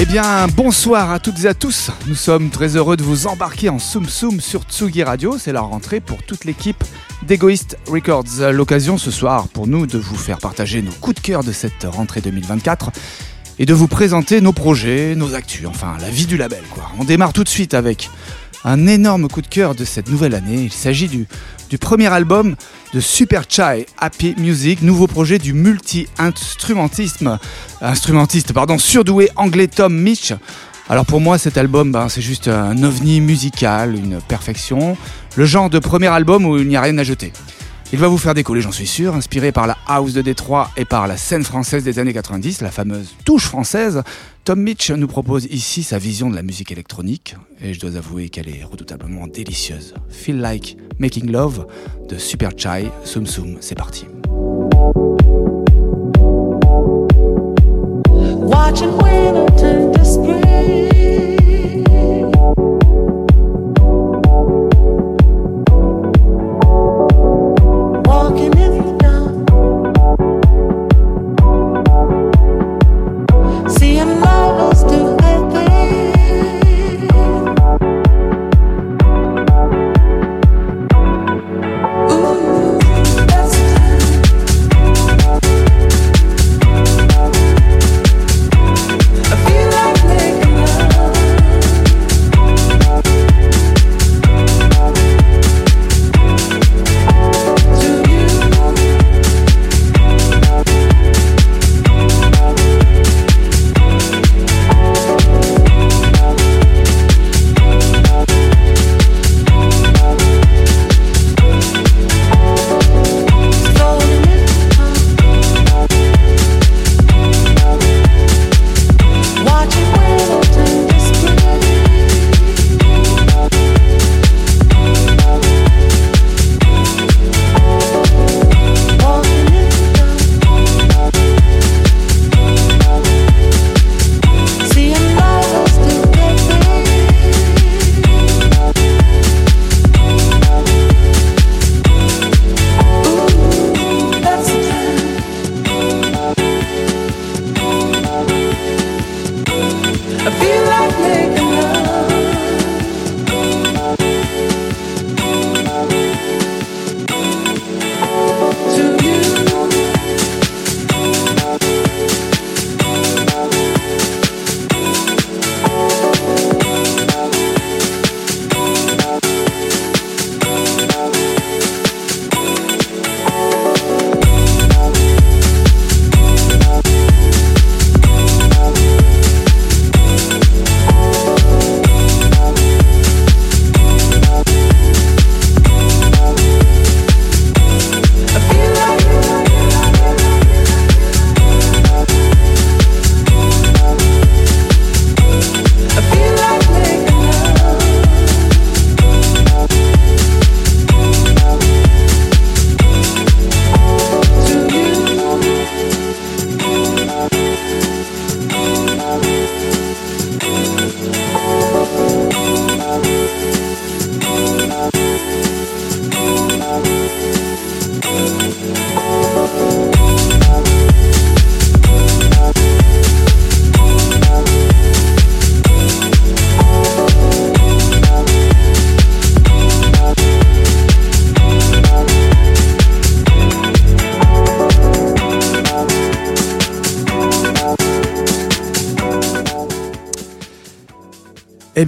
Eh bien, bonsoir à toutes et à tous. Nous sommes très heureux de vous embarquer en Soum Soum sur Tsugi Radio. C'est la rentrée pour toute l'équipe d'Egoist Records. L'occasion ce soir pour nous de vous faire partager nos coups de cœur de cette rentrée 2024 et de vous présenter nos projets, nos actus, enfin la vie du label. On démarre tout de suite avec un énorme coup de cœur de cette nouvelle année. Il s'agit du, du premier album de Super Chai Happy Music, nouveau projet du multi-instrumentisme, instrumentiste pardon, surdoué anglais Tom Mitch. Alors pour moi cet album ben, c'est juste un ovni musical, une perfection, le genre de premier album où il n'y a rien à jeter. Il va vous faire décoller, j'en suis sûr, inspiré par la house de Détroit et par la scène française des années 90, la fameuse touche française. Tom Mitch nous propose ici sa vision de la musique électronique, et je dois avouer qu'elle est redoutablement délicieuse. Feel Like Making Love de Super Chai, Soum Soum, c'est parti.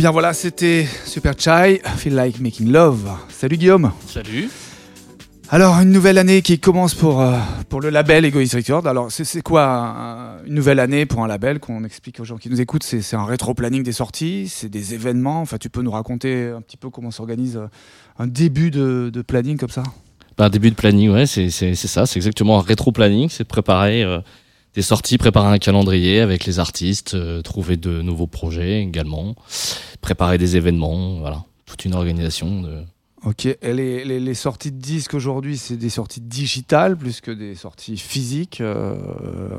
Bien voilà, c'était Super Chai, Feel Like Making Love. Salut Guillaume. Salut. Alors, une nouvelle année qui commence pour, euh, pour le label Egoist Record. Alors, c'est quoi un- une nouvelle année pour un label qu'on explique aux gens qui nous écoutent? C'est un rétro-planning des sorties, c'est des événements. Enfin, tu peux nous raconter un petit peu comment s'organise euh, un début de, de planning comme ça? Bah, début de planning, ouais, c'est ça, c'est exactement un rétro-planning, c'est de préparer euh, des sorties, préparer un calendrier avec les artistes, euh, trouver de nouveaux projets également, préparer des événements, voilà, toute une organisation. De... Ok, et les, les- les sorties de disques aujourd'hui, c'est des sorties digitales plus que des sorties physiques euh,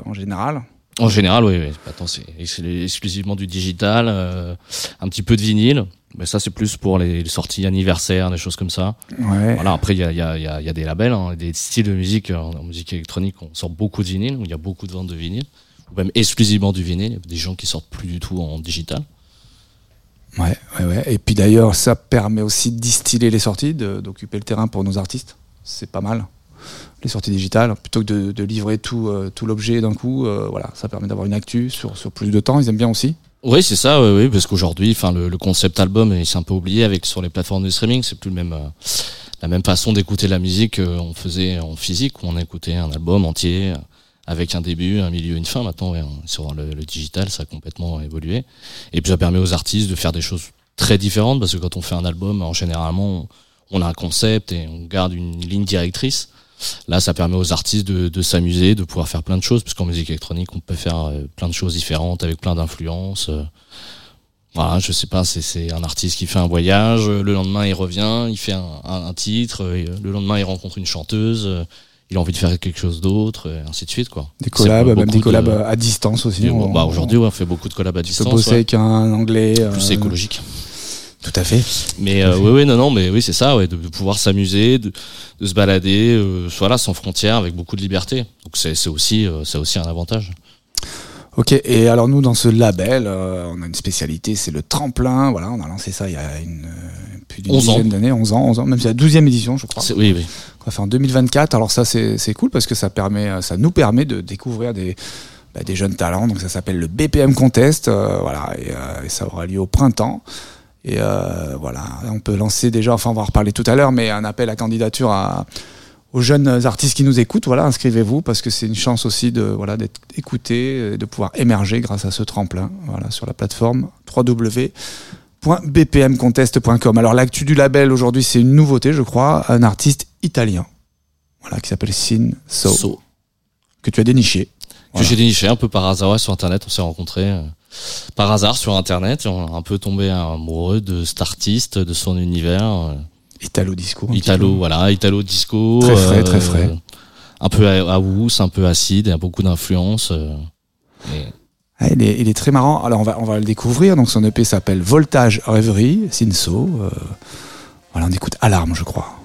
en général? En général, oui. oui. Attends, c'est c'est exclusivement du digital, euh, un petit peu de vinyle. Mais ça, c'est plus pour les, les sorties anniversaires, des choses comme ça. Ouais. Voilà, après, il y a, y, a, y, a, il y a des labels, hein, des styles de musique, euh, en musique électronique, on sort beaucoup de vinyle, où il y a beaucoup de ventes de vinyle, ou même exclusivement du vinyle. Il y a des gens qui sortent plus du tout en digital. Ouais, ouais, ouais. Et puis d'ailleurs, ça permet aussi de distiller les sorties, d'occuper le terrain pour nos artistes. C'est pas mal. Les sorties digitales, plutôt que de, de livrer tout, euh, tout l'objet d'un coup, euh, voilà, ça permet d'avoir une actu sur, sur plus de temps. Ils aiment bien aussi. Oui, c'est ça, oui, oui, parce qu'aujourd'hui, enfin, le, concept album, il s'est un peu oublié avec sur les plateformes de streaming. C'est plus le même, euh, la même façon d'écouter la musique qu'on faisait en physique, où on écoutait un album entier euh, avec un début, un milieu, une fin. Maintenant, sur le, le digital, ça a complètement évolué. Et puis, ça permet aux artistes de faire des choses très différentes, parce que quand on fait un album, en généralement, on a un concept et on garde une ligne directrice. Là, ça permet aux artistes de, de s'amuser, de pouvoir faire plein de choses, parce qu'en musique électronique, on peut faire euh, plein de choses différentes avec plein d'influences. euh. Voilà, je sais pas, c'est- un artiste qui fait un voyage, euh, le lendemain il revient, il fait un, un- un titre, le lendemain il rencontre une chanteuse, il a envie de faire quelque chose d'autre, et ainsi de suite quoi. Des collabs, même des de- collabs à distance aussi. bah, Aujourd'hui, ouais, on fait beaucoup de collabs à distance. bosser ouais. avec un anglais. Plus écologique. Tout à fait. Mais euh, oui, oui, non, non, mais oui, c'est ça, ouais, de, de pouvoir s'amuser, de, de se balader, euh, voilà, sans frontières, avec beaucoup de liberté. Donc c'est aussi, euh, c'est aussi un avantage. Ok, et alors nous, dans ce label, euh, on a une spécialité, c'est le tremplin. Voilà, on a lancé ça il y a une, euh, plus d'une 11 ans. dizaine d'années, 11 ans, 11 ans, même c'est la 12e édition, je crois. Oui, oui. Faire en 2024. Alors ça, c'est cool parce que ça permet, euh, ça nous permet de découvrir des, bah, des jeunes talents. Donc ça s'appelle le BPM Contest. euh, voilà, et, euh, et ça aura lieu au printemps. Et euh, voilà, on peut lancer déjà, enfin on va en reparler tout à l'heure, mais un appel à candidature à, aux jeunes artistes qui nous écoutent. Voilà, inscrivez-vous parce que c'est une chance aussi de voilà d'être écouté, et de pouvoir émerger grâce à ce tremplin. Voilà, sur la plateforme www.bpmcontest.com. Alors l'actu du label aujourd'hui, c'est une nouveauté, je crois, un artiste italien, voilà, qui s'appelle Sin So, So. que tu as déniché. que Voilà. j'ai déniché un peu par hasard ouais, sur internet. On s'est rencontrés euh, par hasard sur internet. et On a un peu tombé amoureux de cet artiste, de son univers. euh, Italo disco. Italo, voilà, Italo disco. Très frais, très frais. Un peu à, à un peu acide, et beaucoup d'influence. euh, et- Ah, il, est, il est très marrant. Alors on va, on va le découvrir. Donc son EP s'appelle Voltage Rêverie, Sinso. Euh, voilà, on écoute Alarme, je crois.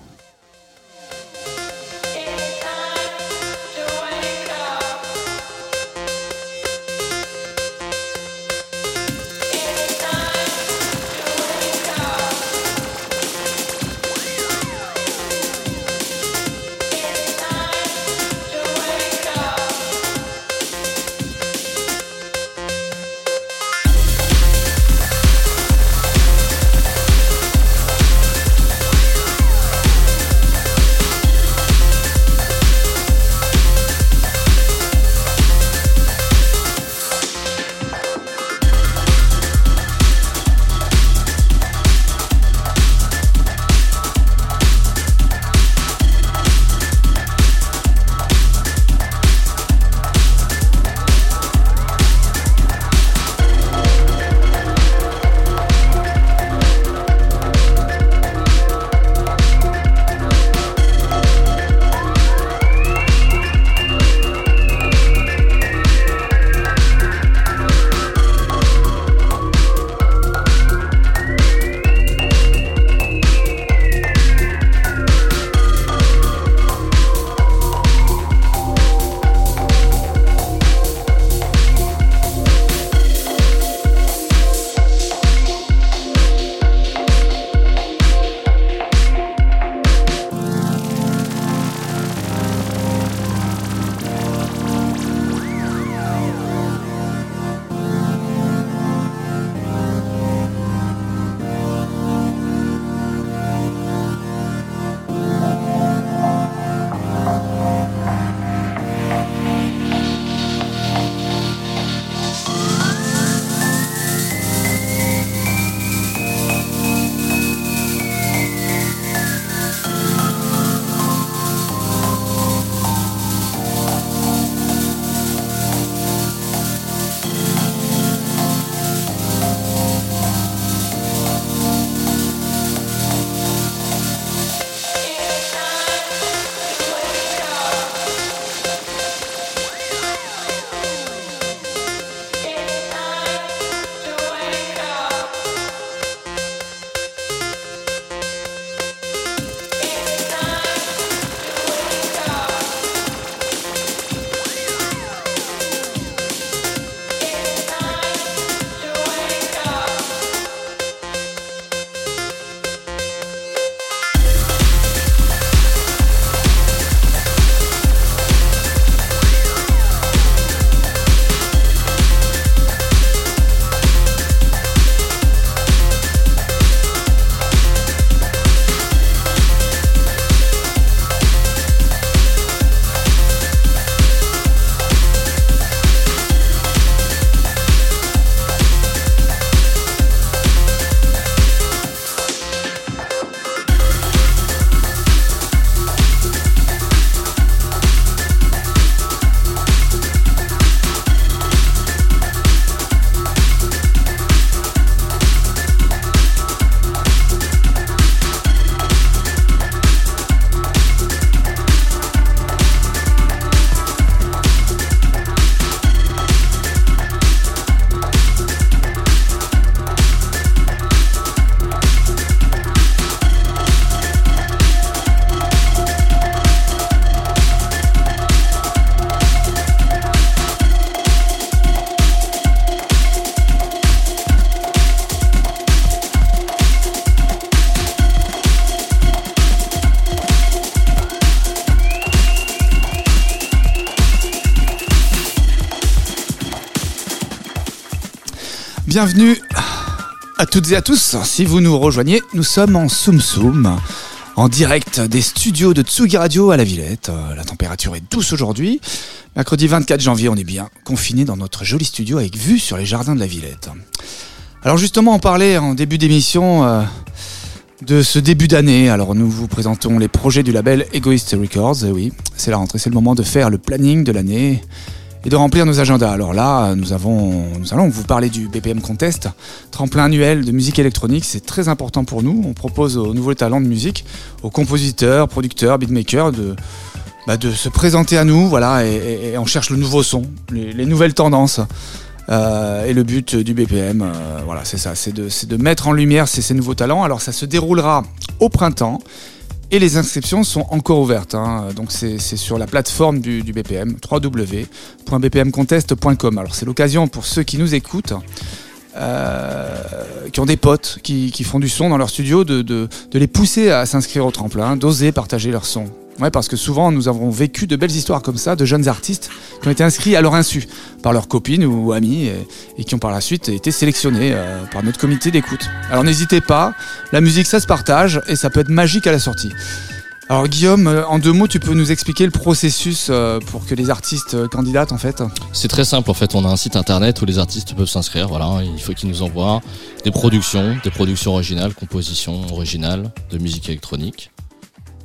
Bienvenue à toutes et à tous. Si vous nous rejoignez, nous sommes en Soum Soum, en direct des studios de Tsugi Radio à la Villette. La température est douce aujourd'hui. Mercredi 24 janvier, on est bien confiné dans notre joli studio avec vue sur les jardins de la Villette. Alors justement, on parlait en début d'émission euh, de ce début d'année. Alors nous vous présentons les projets du label Egoist Records. Oui, c'est la rentrée, c'est le moment de faire le planning de l'année et de remplir nos agendas. Alors là, nous, avons, nous allons vous parler du BPM Contest, tremplin annuel de musique électronique. C'est très important pour nous. On propose aux nouveaux talents de musique, aux compositeurs, producteurs, beatmakers de, bah, se présenter à nous. Voilà, et, on cherche le nouveau son, les, les nouvelles tendances. Euh, et le but du BPM, euh, voilà, c'est ça, c'est de, mettre en lumière ces nouveaux talents. Alors ça se déroulera au printemps. Et les inscriptions sont encore ouvertes. hein. Donc c'est sur la plateforme du, BPM, www.bpmcontest.com. Alors c'est l'occasion pour ceux qui nous écoutent, euh, qui ont des potes, qui, font du son dans leur studio, de, de- de les pousser à s'inscrire au tremplin, d'oser partager leur son. Ouais, parce que souvent nous avons vécu de belles histoires comme ça, de jeunes artistes qui ont été inscrits à leur insu par leurs copines ou amis et, qui ont par la suite été sélectionnés euh, par notre comité d'écoute. Alors n'hésitez pas, la musique ça se partage et ça peut être magique à la sortie. Alors Guillaume, euh, en deux mots, tu peux nous expliquer le processus euh, pour que les artistes candidatent en fait C'est très simple en fait, on a un site internet où les artistes peuvent s'inscrire, voilà, il faut qu'ils nous envoient des productions, des productions originales, compositions originales de musique électronique.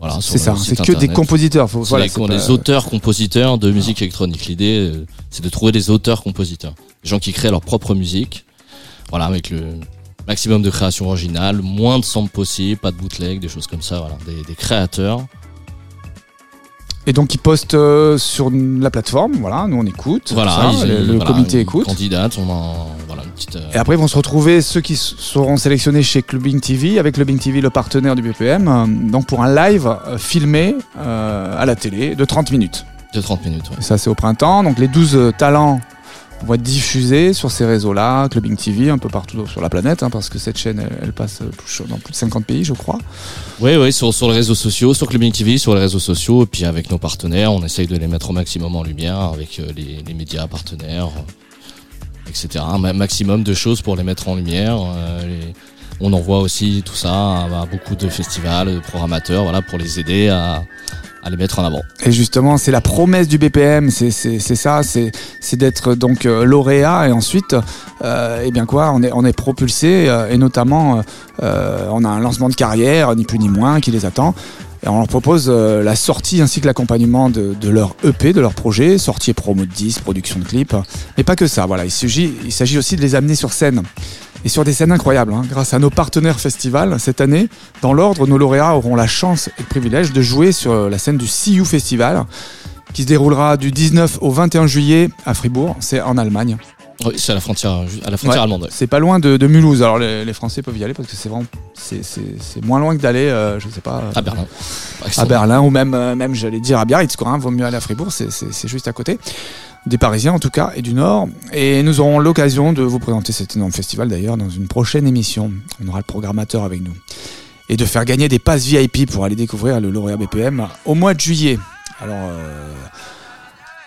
Voilà, C'est ça, c'est que des compositeurs. Faut, C'est voilà, les, pas- auteurs-compositeurs de musique électronique. L'idée, euh, c'est de trouver des auteurs-compositeurs. Des gens qui créent leur propre musique. Voilà, avec le maximum de création originale, moins de samples possible, pas de bootleg, des choses comme ça. Voilà, des, des créateurs. Et donc ils postent euh, sur la plateforme, voilà, nous on écoute, Voilà, tout ça, ils- le, voilà, comité écoute. Candidate, on en, voilà, une petite. euh, Et après, ils vont se retrouver ceux qui seront sélectionnés chez Clubbing TV, avec Clubbing TV, le partenaire du BPM, euh, donc pour un live filmé à la télé de 30 minutes. de 30 minutes. ouais. Et ça, c'est au printemps. Donc les 12 euh, talents vont être diffusés sur ces réseaux-là, Clubbing TV, un peu partout sur la planète, hein, parce que cette chaîne, elle, passe euh, dans plus de 50 pays, je crois. Oui, oui, sur, les réseaux sociaux, sur Clubbing TV, sur les réseaux sociaux, et puis avec nos partenaires, on essaye de les mettre au maximum en lumière avec euh, les, médias partenaires, euh, etc. Un ma- maximum de choses pour les mettre en lumière. on envoie aussi tout ça à, à beaucoup de festivals, de programmateurs, voilà, pour les aider à, à les mettre en avant. Et justement, c'est la promesse du BPM, c'est ça, c'est d'être donc euh, lauréat et ensuite, euh, eh bien quoi, on est, on est propulsé euh, et notamment, euh, euh, on a un lancement de carrière, ni plus ni moins, qui les attend. Et on leur propose euh, la sortie ainsi que l'accompagnement de, de leur EP, de leur projet, sortie promo de 10, production de clips. Mais pas que ça, voilà, il s'agit il s'agit aussi de les amener sur scène. Et sur des scènes incroyables, hein. grâce à nos partenaires festivals, cette année, dans l'ordre, nos lauréats auront la chance et le privilège de jouer sur la scène du CU Festival, qui se déroulera du 19 au 21 juillet à Fribourg, c'est en Allemagne. Oui, c'est à la frontière, à la frontière Ouais. allemande. C'est pas loin de, de Mulhouse, alors les, les Français peuvent y aller parce que c'est vraiment, c'est- moins loin que d'aller, euh, je sais pas, euh, À Berlin. à. Berlin ou même, euh, même j'allais dire à Biarritz, quoi. Hein, vaut mieux aller à Fribourg, c'est juste à côté. Des Parisiens en tout cas et du Nord. Et nous aurons l'occasion de vous présenter cet énorme festival d'ailleurs dans une prochaine émission. On aura le programmateur avec nous. Et de faire gagner des passes VIP pour aller découvrir le lauréat BPM au mois de juillet. Alors. euh,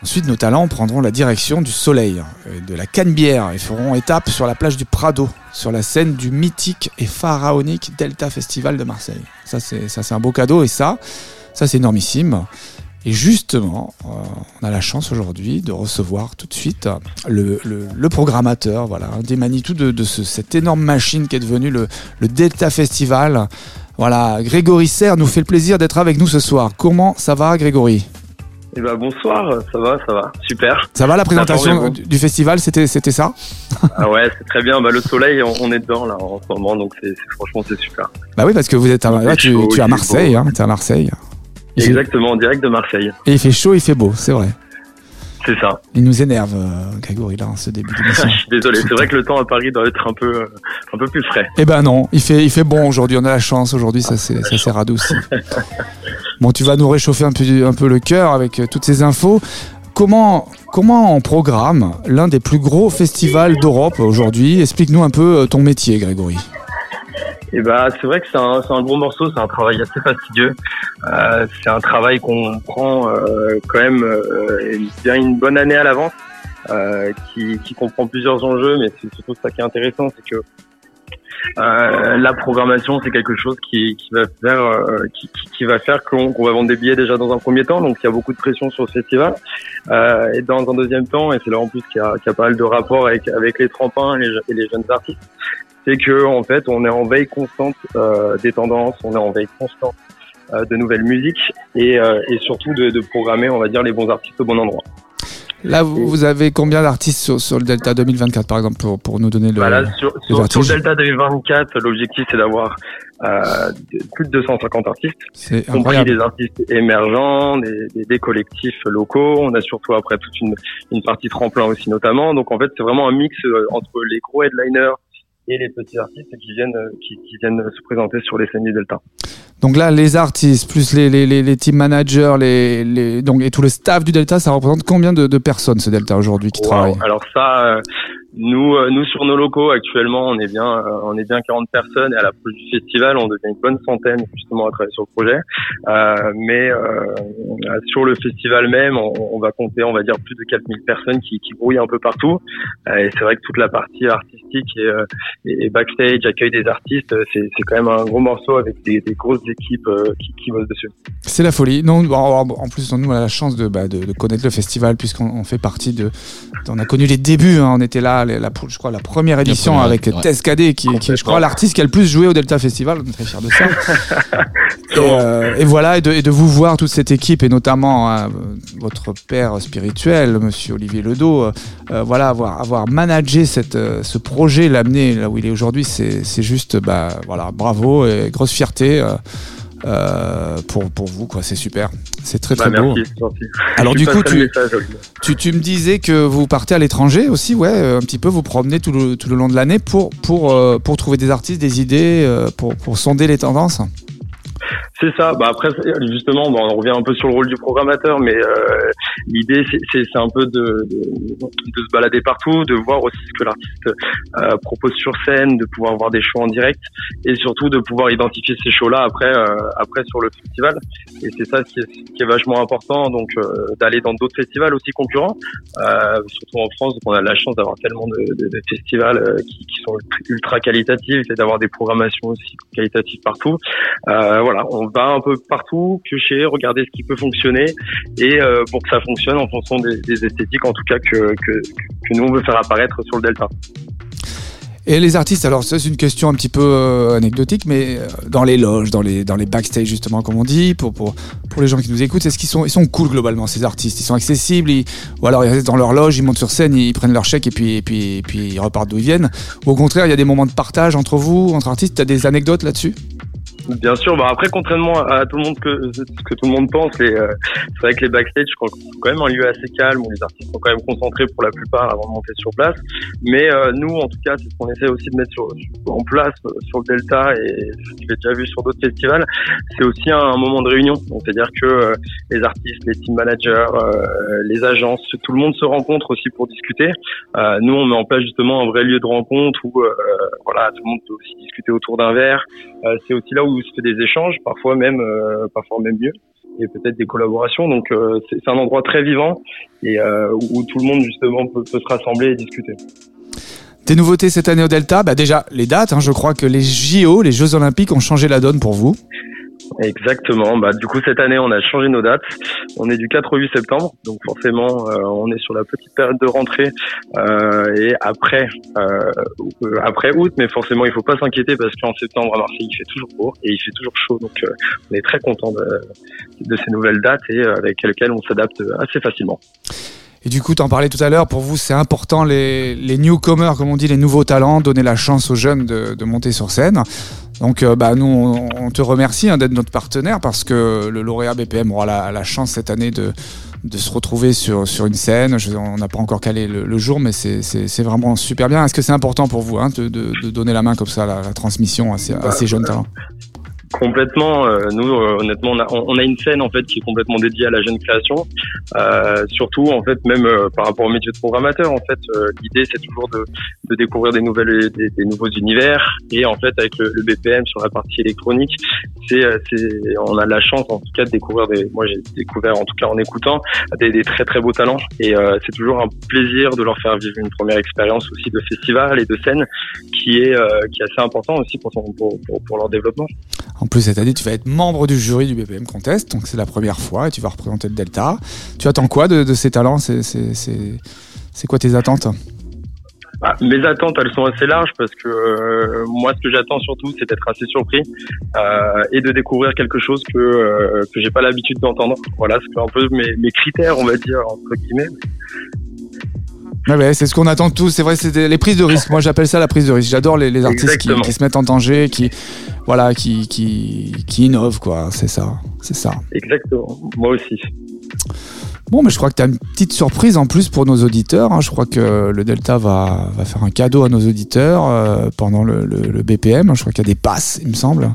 Ensuite, nos talents prendront la direction du Soleil, euh, de la Canebière, et feront étape sur la plage du Prado, sur la scène du mythique et pharaonique Delta Festival de Marseille. Ça, c'est un beau cadeau, et ça, ça c'est énormissime. Et justement, euh, on a la chance aujourd'hui de recevoir tout de suite le, le, le programmateur, voilà, des Manitou de, de ce- cette énorme machine qui est devenue le, le Delta Festival. Voilà, Grégory Serre nous fait le plaisir d'être avec nous ce soir. Comment ça va, Grégory? Eh ben bonsoir, ça va, ça va, super. Ça va la présentation du, du festival C'était c'était ça? Ah ouais, c'est très bien. Bah le soleil, on, on est dedans là en ce moment, donc c'est franchement c'est super. Bah oui, parce que vous êtes à, là, tu, chaud, tu es à Marseille, hein, t'es à Marseille. Exactement, en direct de Marseille. Et il fait chaud, il fait beau, c'est vrai. C'est ça. Il nous énerve, euh, Grégory, là, en ce début d'émission. Je suis désolé. C'est vrai que le temps à Paris doit être un peu, euh, un peu plus frais. Eh ben non, il fait, il fait bon aujourd'hui, on a la chance aujourd'hui, ça s'est ça s'est radouci. Bon, tu vas nous réchauffer un peu, un peu le cœur avec euh, toutes ces infos. Comment, comment on programme l'un des plus gros festivals d'Europe aujourd'hui? Explique-nous un peu ton métier, Grégory. Et bah c'est vrai que c'est un, un gros morceau, c'est un travail assez fastidieux. Euh, c'est un travail qu'on prend euh, quand même euh, bien une bonne année à l'avance. euh, qui, qui comprend plusieurs enjeux, mais c'est surtout ça qui est intéressant, c'est que euh, la programmation, c'est quelque chose qui, qui va faire, euh, qui, qui- va faire qu'on qu'on va vendre des billets déjà dans un premier temps. Donc il y a beaucoup de pression sur le festival. Et dans un deuxième temps, et c'est là en plus qu'il y qu'il y a pas mal de rapports avec avec les trempins et les, et les jeunes artistes, c'est que en fait, on est en veille constante euh, des tendances, on est en veille constante euh, de nouvelles musiques et, euh, et surtout de, de programmer, on va dire, les bons artistes au bon endroit. Là, vous, vous avez combien d'artistes sur, sur le Delta 2024, par exemple, pour, pour nous donner le. Bah là, sur, sur, sur vertige. Delta 2024, l'objectif c'est d'avoir euh, plus de 250 artistes. C'est compris des artistes émergents, des, des, des collectifs locaux. On a surtout après toute une, une partie tremplin aussi notamment. Donc en fait, c'est vraiment un mix euh, entre les gros headliners et les petits artistes qui viennent euh, qui, qui viennent se présenter sur les scènes du Delta. Donc là, les artistes, plus les, les, les, les team managers, les, les, donc, et tout le staff du Delta, ça représente combien de, de personnes, ce Delta, aujourd'hui, qui Wow. travaillent? Alors ça, euh, nous, euh, nous sur nos locaux actuellement, on est bien, euh, on est bien 40 personnes et à l'approche du festival, on devient une bonne centaine justement à travailler sur le projet. Euh, mais euh, sur le festival même, on, va compter, on va dire plus de 4000 personnes qui, qui brouillent un peu partout. Et c'est vrai que toute la partie artistique et, et, et backstage, accueil des artistes, c'est, quand même un gros morceau avec des, des grosses équipes qui, qui bossent dessus. C'est la folie. Non, en plus, nous, on a la chance de, bah, de, de connaître le festival, puisqu'on on fait partie de. On a connu les débuts. hein. On était là, la, je crois, la première édition première, avec ouais. Tess Cadet, qui, qui est, je crois, l'artiste qui a le plus joué au Delta Festival. On est très fiers de ça. et, euh, et voilà, et de, et de vous voir toute cette équipe, et notamment hein, votre père spirituel, Monsieur Olivier Ledo, euh, euh, voilà, avoir, avoir managé cette, euh, ce projet, l'amener là où il est aujourd'hui, c'est c'est juste, bah, voilà, bravo et grosse fierté. euh, euh, pour, pour vous, quoi. C'est super. C'est très Bah, très beau. merci, c'est gentil. Alors, du coup, tu, message, tu, tu me disais que vous partez à l'étranger aussi, ouais, euh, un petit peu, vous promenez tout le, tout le long de l'année pour, pour, euh, pour trouver des artistes, des idées, pour, pour sonder les tendances. C'est ça. Bah après, justement, bon, on revient un peu sur le rôle du programmateur, mais euh, l'idée, c'est- un peu de, de, de se balader partout, de voir aussi ce que l'artiste euh, propose sur scène, de pouvoir voir des shows en direct, et surtout de pouvoir identifier ces shows-là après, euh, après sur le festival. Et c'est ça qui est, qui est vachement important, donc euh, d'aller dans d'autres festivals aussi concurrents, euh, surtout en France, donc on a la chance d'avoir tellement de, de, de festivals euh, qui, qui sont ultra qualitatifs et d'avoir des programmations aussi qualitatives partout. Euh, on va un peu partout, piocher, regarder ce qui peut fonctionner et euh, pour que ça fonctionne en fonction des, esthétiques, en tout cas que, nous on veut faire apparaître sur le Delta. Et les artistes, alors c'est une question un petit peu euh, anecdotique, mais euh, dans les loges, dans les, dans les backstage justement, comme on dit, pour, pour, pour les gens qui nous écoutent, est-ce qu'ils sont, ils sont cool globalement ces artistes? Ils sont accessibles, ou alors ils restent dans leur loge, ils montent sur scène, ils prennent leur chèque et puis, et puis, et puis ils repartent d'où ils viennent. Ou au contraire, il y a des moments de partage entre vous, entre artistes, tu as des anecdotes là-dessus? Bien sûr, bah après contrairement à tout le monde que ce que tout le monde pense, euh, c'est vrai que les backstage, je crois que c'est quand même un lieu assez calme où les artistes sont quand même concentrés pour la plupart avant de monter sur place. Mais euh, nous, en tout cas, c'est ce qu'on essaie aussi de mettre sur, en place euh, sur le Delta et que j'ai déjà vu sur d'autres festivals, c'est aussi un, moment de réunion. C'est-à-dire que euh, les artistes, les team managers, euh, les agences, tout le monde se rencontre aussi pour discuter. Euh, nous, on met en place justement un vrai lieu de rencontre où voilà, tout le monde peut aussi discuter autour d'un verre. C'est aussi là où se fait des échanges, parfois même, euh, parfois même mieux, et peut-être des collaborations. Donc euh, c'est un endroit très vivant et euh, où, où tout le monde justement peut, peut se rassembler et discuter. Des nouveautés cette année au Delta? Bah Déjà, les dates, hein, je crois que les JO, les Jeux Olympiques, ont changé la donne pour vous. Exactement. Bah du coup cette année on a changé nos dates. On est du 4 au 8 septembre, donc forcément euh, on est sur la petite période de rentrée euh, et après euh, après août, mais forcément il faut pas s'inquiéter parce qu'en septembre à Marseille il fait toujours beau et il fait toujours chaud, donc euh, on est très content de, de ces nouvelles dates et euh, avec lesquelles on s'adapte assez facilement. Et du coup, t'en parlais tout à l'heure, pour vous, c'est important, les, les newcomers, comme on dit, les nouveaux talents, donner la chance aux jeunes de, de monter sur scène. Donc, euh, bah, nous, on, te remercie hein, d'être notre partenaire parce que le lauréat BPM aura la, chance cette année de, de se retrouver sur, sur une scène. On n'a pas encore calé le, jour, mais c'est- vraiment super bien. Est-ce que c'est important pour vous hein, de, de, donner la main comme ça la, transmission à ces jeunes talents? Complètement. euh, nous, euh, honnêtement, on a, on a une scène en fait qui est complètement dédiée à la jeune création. Euh, surtout, en fait, même euh, par rapport au métier de programmateur, en fait, euh, l'idée c'est toujours de, de découvrir des nouvelles, des, des nouveaux univers. Et en fait, avec le, le BPM sur la partie électronique, c'est, euh, c'est, on a la chance en tout cas de découvrir des. Moi, j'ai découvert en tout cas en écoutant des, des très très beaux talents. Et c'est toujours un plaisir de leur faire vivre une première expérience aussi de festival et de scène qui est qui est assez important aussi pour, son- pour, pour leur développement. En plus, cette année, tu vas être membre du jury du BPM Contest, donc c'est la première fois et tu vas représenter le Delta. Tu attends quoi de, ces talents? C'est quoi tes attentes? Bah, mes attentes, elles sont assez larges parce que euh, moi, ce que j'attends surtout, c'est d'être assez surpris euh, et de découvrir quelque chose que euh, que j'ai pas l'habitude d'entendre. Voilà, c'est un peu mes critères, on va dire entre guillemets. Ouais, ouais, c'est ce qu'on attend tous. C'est vrai, c'est les prises de risque. Moi, j'appelle ça la prise de risque. J'adore les, les artistes qui, qui se mettent en danger, qui, voilà, qui, qui, qui innovent, quoi. C'est ça, c'est ça. Exactement. Moi aussi. Bon, mais je crois que tu as une petite surprise en plus pour nos auditeurs. hein. Je crois que le Delta va, va faire un cadeau à nos auditeurs euh, pendant le, le- le BPM. Je crois qu'il y a des passes, il me semble.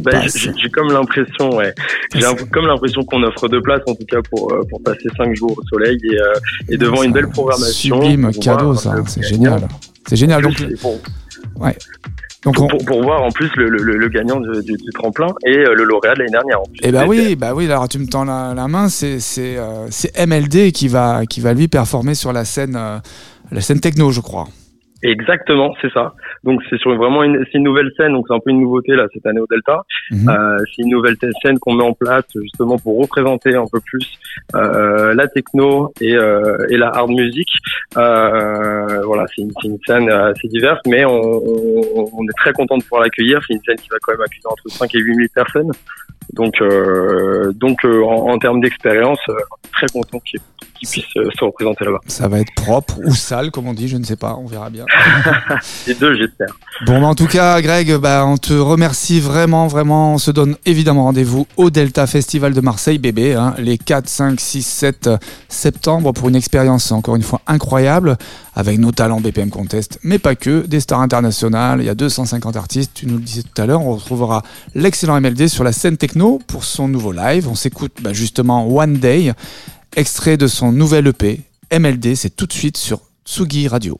Bah, j'ai comme l'impression, ouais. J'ai comme l'impression qu'on offre deux places en tout cas pour euh, pour passer cinq jours au soleil et, euh, et devant une belle programmation. Sublime cadeau, voir, ça. C'est génial. C'est génial. Donc, et pour, donc on, pour, pour voir en plus le, le, le- le gagnant du, du, du tremplin et euh, le lauréat de l'année dernière. En plus. Eh bah C'est- oui, bah oui, alors tu me tends la, la main, c'est c'est euh, MLD qui va qui va lui performer sur la scène euh, la scène techno, je crois. Exactement, c'est ça. Donc c'est sur vraiment une, c'est une nouvelle scène, donc c'est un peu une nouveauté là cette année au Delta. Mhm. Euh, c'est une nouvelle scène qu'on met en place justement pour représenter un peu plus euh, la techno et, euh, et la hard music. Euh, voilà, c'est une, scène assez diverse, mais on, on, on est très content de pouvoir l'accueillir. C'est une scène qui va quand même accueillir entre 5 et 8 000 personnes. Donc, euh, donc euh, en, en termes d'expérience, euh, très content qu'ils qu'ils puissent euh, se représenter là-bas. Ça va être propre ou sale, comme on dit, je ne sais pas, on verra bien. Les deux, j'espère. Bon, bah, en tout cas, Greg, bah, on te remercie vraiment, vraiment. On se donne évidemment rendez-vous au Delta Festival de Marseille, bébé, hein, les 4, 5, 6, 7 septembre pour une expérience encore une fois incroyable avec nos talents BPM Contest, mais pas que, des stars internationales. Il y a 250 artistes, tu nous le disais tout à l'heure. On retrouvera l'excellent MLD sur la scène techno pour son nouveau live. On s'écoute bah, justement One Day, extrait de son nouvel EP. MLD, c'est tout de suite sur Tsugi Radio.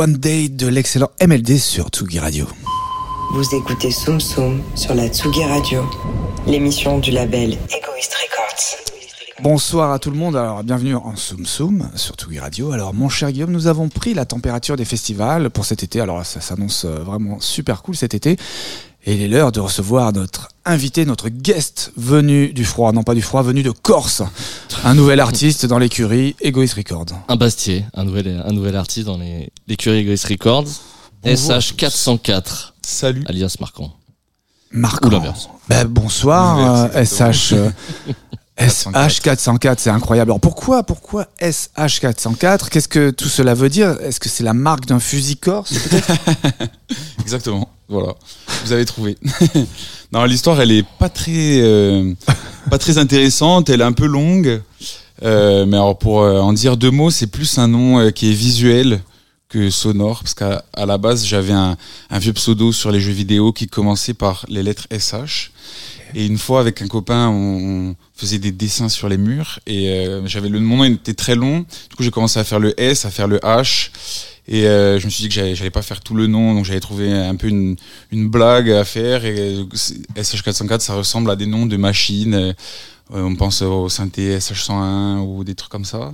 One Day de l'excellent MLD sur Tsugi Radio. Vous écoutez Soum Soum sur la Tsugi Radio, l'émission du label Egoist Records. Bonsoir à tout le monde, alors bienvenue en Soum Soum sur Tsugi Radio. Alors mon cher Guillaume, nous avons pris la température des festivals pour cet été, alors ça s'annonce euh, vraiment super cool cet été. Et il est l'heure de recevoir notre invité, notre guest venu du froid, non pas du froid, venu de Corse. Un nouvel artiste dans l'écurie Egoist Records. Un Bastier, un nouvel, un nouvel artiste dans les l'écurie Egoist Records. SH404, Salut. alias Marquant. Marc. Ou l'inverse. Ben, bonsoir, euh, SH. euh, 404. SH404, c'est incroyable. Alors pourquoi, pourquoi SH404 Qu'est-ce que tout cela veut dire? Est-ce que c'est la marque d'un fusil corse Exactement. Voilà. Vous avez trouvé. non, l'histoire, elle est pas très, euh, pas très intéressante. Elle est un peu longue. Euh, mais alors, pour euh, en dire deux mots, c'est plus un nom qui est visuel que sonore. Parce qu'à à la base, j'avais un, un vieux pseudo sur les jeux vidéo qui commençait par les lettres SH. Et une fois, avec un copain, on, faisait des dessins sur les murs. Et euh, j'avais le mon nom était très long. Du coup, j'ai commencé à faire le S, à faire le H. Et euh, je me suis dit que j'allais, j'allais pas faire tout le nom, donc j'avais trouvé un peu une, une blague à faire. Et euh, SH404, ça ressemble à des noms de machines. Euh, on pense au synthé SH101 ou des trucs comme ça.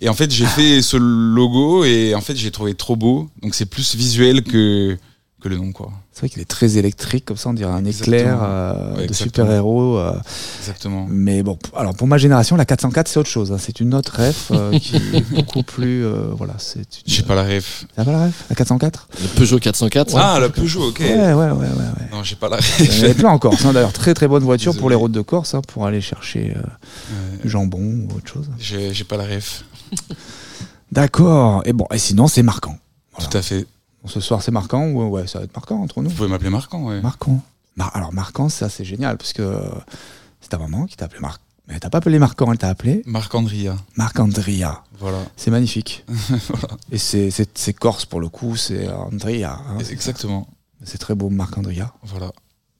Et en fait, j'ai fait ce logo et en fait, j'ai trouvé trop beau. Donc c'est plus visuel que, que le nom, quoi. C'est vrai qu'il est très électrique, comme ça on dirait un éclair euh, Ouais, de super-héros. euh. Exactement. mais bon, alors pour ma génération, la 404 c'est autre chose. hein. C'est une autre ref euh, qui est beaucoup plus. euh, voilà, c'est. une- J'ai pas la ref. T'as pas la ref La 404 Le Peugeot 404. Ah, la Peugeot, ok. Ouais, ouais, ouais, ouais. ouais. Non, j'ai pas la Il y en ref. avait plein en Corse. hein. D'ailleurs, très très bonne voiture pour les routes de Corse, hein, pour aller chercher euh, Ouais, du jambon ou autre chose. j'ai, j'ai pas la ref. D'accord. Et bon, et sinon c'est marquant. Voilà. Tout à fait. Ce soir c'est marquant ou ouais, ça va être marquant entre nous. Vous pouvez m'appeler Marquant, ouais. Marquant. Mar- alors marquant, ça c'est génial parce que euh, c'est ta maman qui t'a appelé Marc. Mais elle t'a pas appelé Marquant, elle t'a appelé Marc-Andria. Marc-Andria. Voilà. C'est magnifique. Et c'est, corse pour le coup, c'est Andrea. hein. Exactement. C'est très beau, Marc-Andria. Voilà.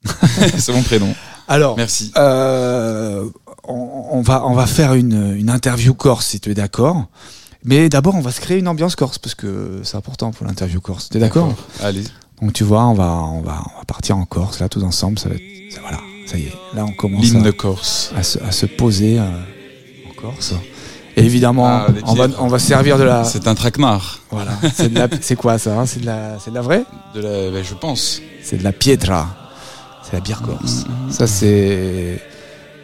c'est mon prénom. Alors, Merci. euh, on, on va, on va faire une, une interview corse si tu es d'accord. Mais d'abord, on va se créer une ambiance corse parce que c'est important pour l'interview corse. Tu es d'accord Allez. Donc tu vois, on va, on, va, on va partir en Corse là tous ensemble. Ça va être, ça- voilà, ça y est. Là, on commence L'hymne à, corse. à se, à se poser euh, en Corse. Et évidemment, Ah, on, va, on va servir de la. C'est un traquenard. Voilà. C'est de la- c'est quoi ça hein? C'est de la, c'est de la vraie? De la, ben, je pense. C'est de la pietra. C'est la bière corse. Ça c'est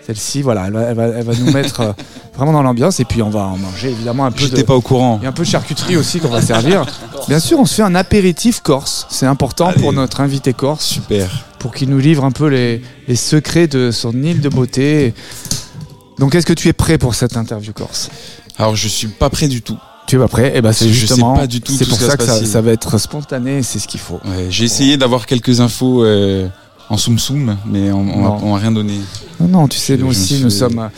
celle-ci. Voilà, elle va, elle va, elle va nous mettre euh, vraiment dans l'ambiance et puis on va en manger évidemment un peu de. J'étais pas au courant. Il y a un peu de charcuterie aussi qu'on va servir. Bien sûr, on se fait un apéritif corse. C'est important Allez. pour notre invité corse, Super. pour qu'il nous livre un peu les, les secrets de son île de beauté. Donc, est-ce que tu es prêt pour cette interview corse? Alors, je suis pas prêt du tout. Tu es pas prêt? Et ben, c'est Je sais justement. pas du tout C'est pour ça que ça, va être spontané. C'est ce qu'il faut. Ouais, j'ai essayé d'avoir quelques infos euh, en soum soum, mais on, on, a- on a rien donné. Non, non, tu sais, nous aussi, nous sommes.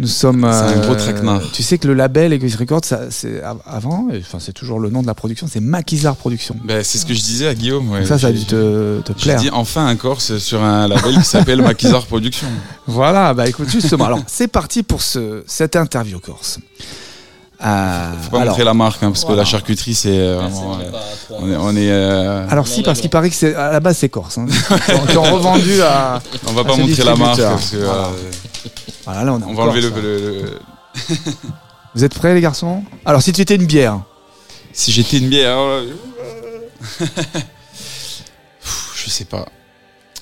Nous sommes. C'est un euh, gros traquenard. Tu sais que le label Egoist Records, c'est av- avant, enfin, c'est toujours le nom de la production, c'est Maquisard Production. Ben, c'est ce que je disais à Guillaume. Ouais. Ça, ça a J'ai- dû te, te J'ai plaire. dit enfin un Corse sur un label qui s'appelle Maquisard Production. Voilà, bah écoute, justement, alors c'est parti pour ce, cette interview corse. Euh, Faut pas alors, montrer la marque, hein, parce voilà. que la charcuterie, c'est euh, vraiment. euh, on est, on est, euh, alors si, parce qu'il paraît que c'est à la base c'est corse, hein, qui, ont, revendu à. on va à pas montrer la marque, parce que Voilà. Voilà, là on, est on va enlever le, Corse, hein. le- le- Vous êtes prêts les garçons? Alors si tu étais une bière, Si j'étais une bière. Pff, Je sais pas.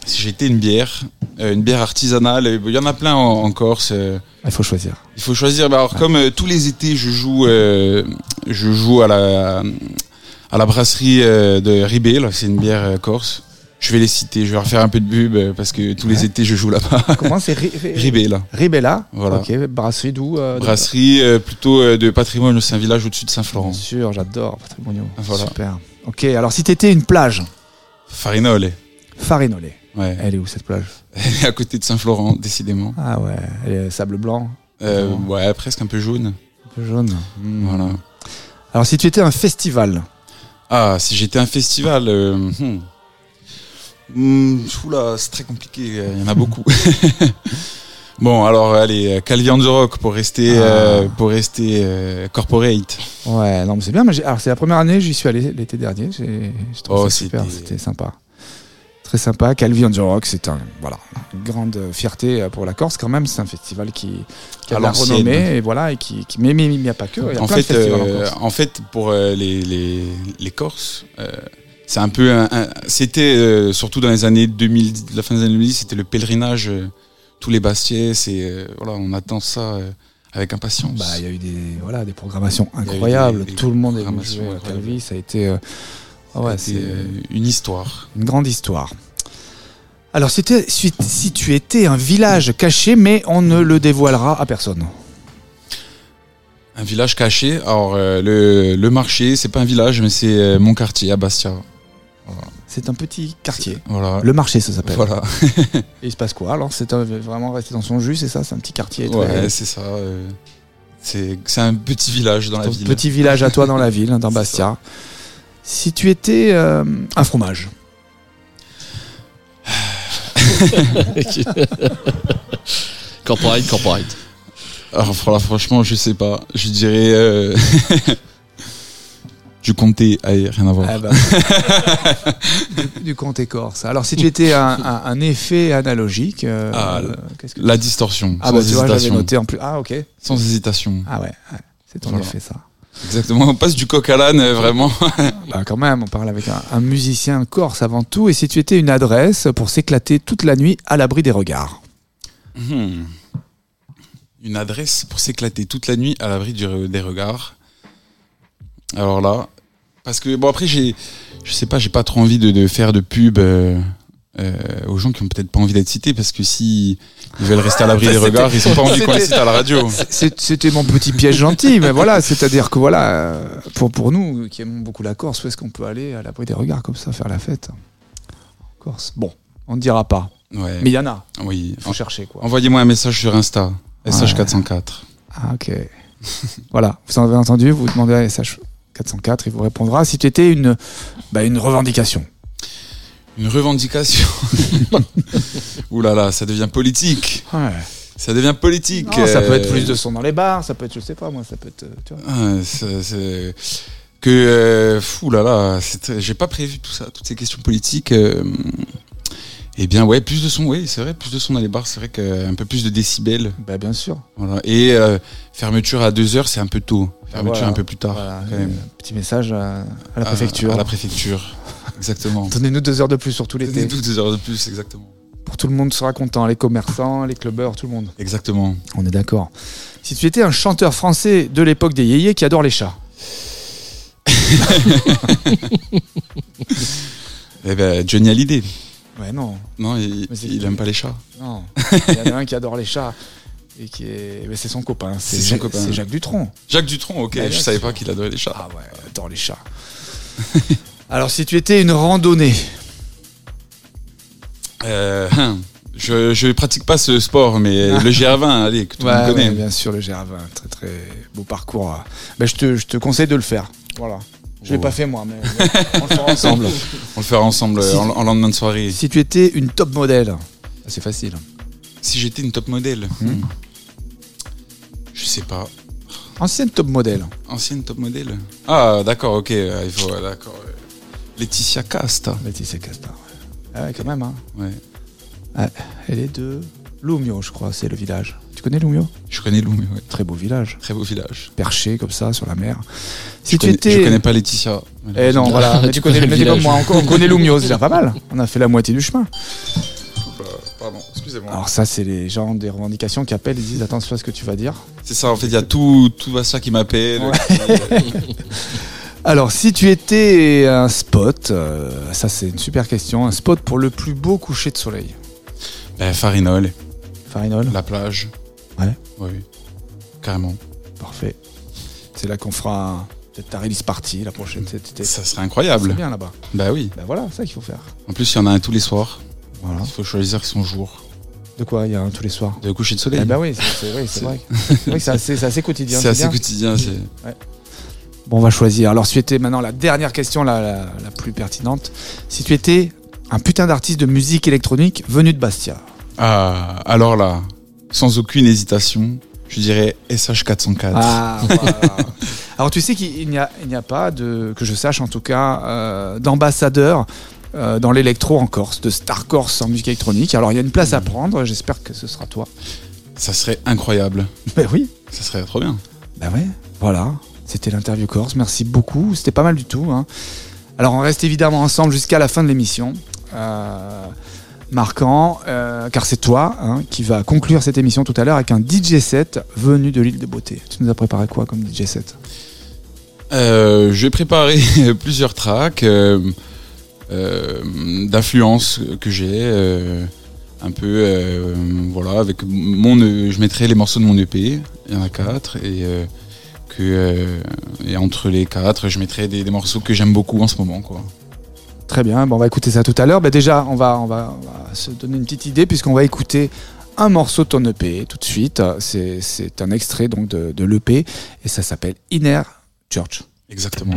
Si j'étais une bière, euh, une bière artisanale, euh, il y en a plein en, en Corse. euh, il faut choisir. Il faut choisir. Bah, alors, comme euh, tous les étés, je joue, euh, je joue à la, à la brasserie euh, de Ribé. C'est une bière euh, corse. Je vais les citer. Je vais refaire un peu de pub euh, parce que tous les étés, je joue là-bas. Comment c'est Ri- Ri- Ribé, là. Ribella. Voilà. Ok, brasserie d'où euh, Brasserie euh, plutôt de patrimoine. C'est un village au-dessus de Bien Saint-Florent. sûr, j'adore Patrimoniaux. Voilà. Super. Ok, alors si t'étais une plage, Farinole. Farinolé. Ouais. Elle est où cette plage? Elle est à côté de Saint-Florent, décidément. Ah ouais, elle est sable blanc, Euh, Oh. ouais, presque un peu jaune. un peu jaune. Hmm. Voilà. Alors si tu étais un festival, Ah, si j'étais un festival. Euh, hmm. Hmm, oula, c'est très compliqué. Il y en a beaucoup. Bon, alors allez, euh, Calvi on the Rock pour rester, Ah. euh, pour rester euh, corporate. Ouais, non, mais c'est bien. Mais alors, c'est la première année, j'y suis allé l'été dernier. J'ai trouvé Oh, ça super. c'était- sympa. Très sympa. Calvi on the Rock, c'est un, voilà, une grande fierté euh, pour la Corse quand même. C'est un festival qui, qui a la renommée et voilà, et qui, qui mais il n'y a pas que. Il y a En plein fait, en euh, fait, pour euh, les, les, les Corses, euh, c'est un peu, un- un- c'était euh, surtout dans les années 2000, la fin des années 2010, c'était le pèlerinage, euh, tous les Bastiais, c'est euh, voilà, on attend ça avec impatience. Bah, il y a eu des, voilà, des programmations incroyables. des- des Tout le monde est venu jouer à. Calvi. Ça a été, ah ouais, c'est une histoire. une grande histoire. Alors, si, tu- si- si tu étais un village caché, mais on ne le dévoilera à personne. Un village caché. Alors euh, le, le marché, c'est pas un village, mais c'est euh, mon quartier à Bastia. C'est un petit quartier. Voilà. Le marché, ça s'appelle. Voilà. Et il se passe quoi alors? C'est un- vraiment resté dans son jus, c'est ça? C'est un petit quartier. très- Ouais, c'est ça. euh, c'est un petit village dans la ville. petit village à toi dans la ville, dans C'est Bastia. Si tu étais euh, un fromage, corporate, corporate. Alors voilà, franchement, je sais pas. Je dirais euh, du comté. Allez, rien à voir. Ah bah, du, du comté corse. Alors si tu étais un, un- un effet analogique, euh, Ah, euh, que La distorsion. Ah sans bah tu vois, noté en plus. Ah ok. Sans hésitation. Ah ouais, ouais. c'est ton Voilà. effet ça. Exactement. On passe du coq à l'âne, euh, vraiment. Bah quand même, on parle avec un, un musicien corse avant tout. Et si tu étais une adresse pour s'éclater toute la nuit à l'abri des regards. Hmm. Une adresse pour s'éclater toute la nuit à l'abri des regards. Alors là, parce que bon après j'ai, je sais pas, j'ai pas trop envie de, de faire de pub euh, euh, aux gens qui ont peut-être pas envie d'être cités parce que si ils veulent rester à l'abri des regards, ils ont pas envie qu'on les cite à la radio. C'était mon petit piège gentil, mais voilà, c'est-à-dire que voilà, pour, pour nous qui aimons beaucoup la Corse, où est-ce qu'on peut aller à l'abri des regards comme ça, faire la fête? En Corse. Bon, on ne dira pas, Ouais. mais il y en a, oui. faut chercher quoi. Envoyez-moi un message sur Insta. Ouais. SH404. Ah, ok. voilà, vous en avez entendu, vous demandez à SH 404, il vous répondra. Si tu étais une, bah, une revendication. Une revendication. Ouh là là, ça devient politique. Ouais. Ça devient politique. Non, ça peut euh, être plus de son dans les bars, ça peut être, je sais pas moi, ça peut être. euh, Tu vois. Ah, c'est- que euh, fou là là, j'ai pas prévu tout ça, toutes ces questions politiques. euh, eh bien ouais, plus de son, oui, c'est vrai, plus de son dans les bars, c'est vrai qu'un peu plus de décibels, Bah, bien sûr. voilà. Et euh, fermeture à 2 heures, c'est un peu tôt. Fermeture Voilà. un peu plus tard, Voilà, quand même. euh, petit message à, à la préfecture. À, la préfecture, exactement. Donnez-nous deux heures de plus sur tout l'été. Donnez-nous deux heures de plus, exactement. Pour tout le monde sera content, les commerçants, les clubbers, tout le monde. Exactement. On est d'accord. Si tu étais un chanteur français de l'époque des yéyés qui adore les chats? Eh ben Johnny Hallyday. Ouais, non. Non, il, il aime pas les chats. Non. Il y en a un qui adore les chats. Et qui est. mais c'est son copain. C'est Jacques- copain. C'est Jacques Dutronc. Jacques Dutronc, ok, Ouais, je savais pas qu'il adorait les chats. Ah ouais, il adore les chats. Alors, si tu étais une randonnée. Euh, hein, je, je pratique pas ce sport, mais le GR20, allez, que tout le monde connaît. ouais, bien sûr, le GR20. Très, très beau parcours. Ben, je, te, je te conseille de le faire. Voilà. Je l'ai pas fait moi, mais on le fera ensemble. On le fera ensemble Si- en, en lendemain de soirée. si tu étais une top modèle. C'est facile. Si j'étais une top modèle, Hmm. je sais pas. Ancienne top modèle. Ancienne top modèle Ah, d'accord, ok, il faut, d'accord. Laetitia Casta. Laetitia Casta. Ouais. Ah ouais, quand même. Hein. Ouais. Elle est de Lumio, je crois, c'est le village. Tu connais Lumio? Je connais Lou, mais ouais. Très beau village. Très beau village. Perché comme ça sur la mer. Si je, tu connais, étais. je connais pas Laetitia. Eh non, voilà. Mais Tu tu connais, connais le comme moi, on, on connaît Lumio, c'est déjà pas mal. On a fait la moitié du chemin. Pardon, excusez-moi. Alors ça, c'est les gens des revendications qui appellent, ils disent attention à ce que tu vas dire. C'est ça, en fait, il y a tout, tout ça qui m'appelle. Alors, si tu étais un spot, euh, ça c'est une super question, un spot pour le plus beau coucher de soleil. Ben, Farinol, Farinol? La plage. Ouais. Oui, carrément. Parfait. C'est là qu'on fera peut-être ta release party la prochaine cet été. Ça serait C'est incroyable. bien là-bas. Bah oui. Ben voilà, c'est ça qu'il faut faire. En plus, il y en a un tous les soirs. Voilà. Il faut choisir son jour De quoi Il y a un tous les soirs? de coucher de soleil. Eh ben oui, c'est c'est vrai, c'est C'est-. C'est c'est assez, c'est assez quotidien. c'est assez bien. quotidien. c'est- Bon, on va choisir. Alors, si tu étais maintenant la dernière question, la, la, la plus pertinente. Si tu étais un putain d'artiste de musique électronique venu de Bastia. Ah, alors là, sans aucune hésitation, je dirais SH404. Ah, voilà. Alors tu sais qu'il n'y a, pas, de, que je sache en tout cas, euh, d'ambassadeur euh, dans l'électro en Corse, de Star Corse en musique électronique. Alors il y a une place à prendre, j'espère que ce sera toi. Ça serait incroyable. Ben oui, Ça serait trop bien. ben ouais, voilà. C'était l'interview Corse, merci beaucoup, c'était pas mal du tout. hein. Alors on reste évidemment ensemble jusqu'à la fin de l'émission. Euh, marquant, euh, car c'est toi hein, qui va conclure cette émission tout à l'heure avec un DJ set venu de l'île de Beauté. Tu nous as préparé quoi comme DJ set? Euh, J'ai préparé plusieurs tracks euh, euh, d'influence que j'ai. un peu, voilà, avec mon. E- Je mettrai les morceaux de mon EP. Il y en a quatre. Et, entre les quatre, je mettrai des, morceaux que j'aime beaucoup en ce moment. Très bien, on va écouter ça tout à l'heure. Bah, déjà, on va, se donner une petite idée puisqu'on va écouter un morceau de ton EP tout de suite. C'est- C'est un extrait donc de, de l'EP et ça s'appelle Inner Church. Exactement.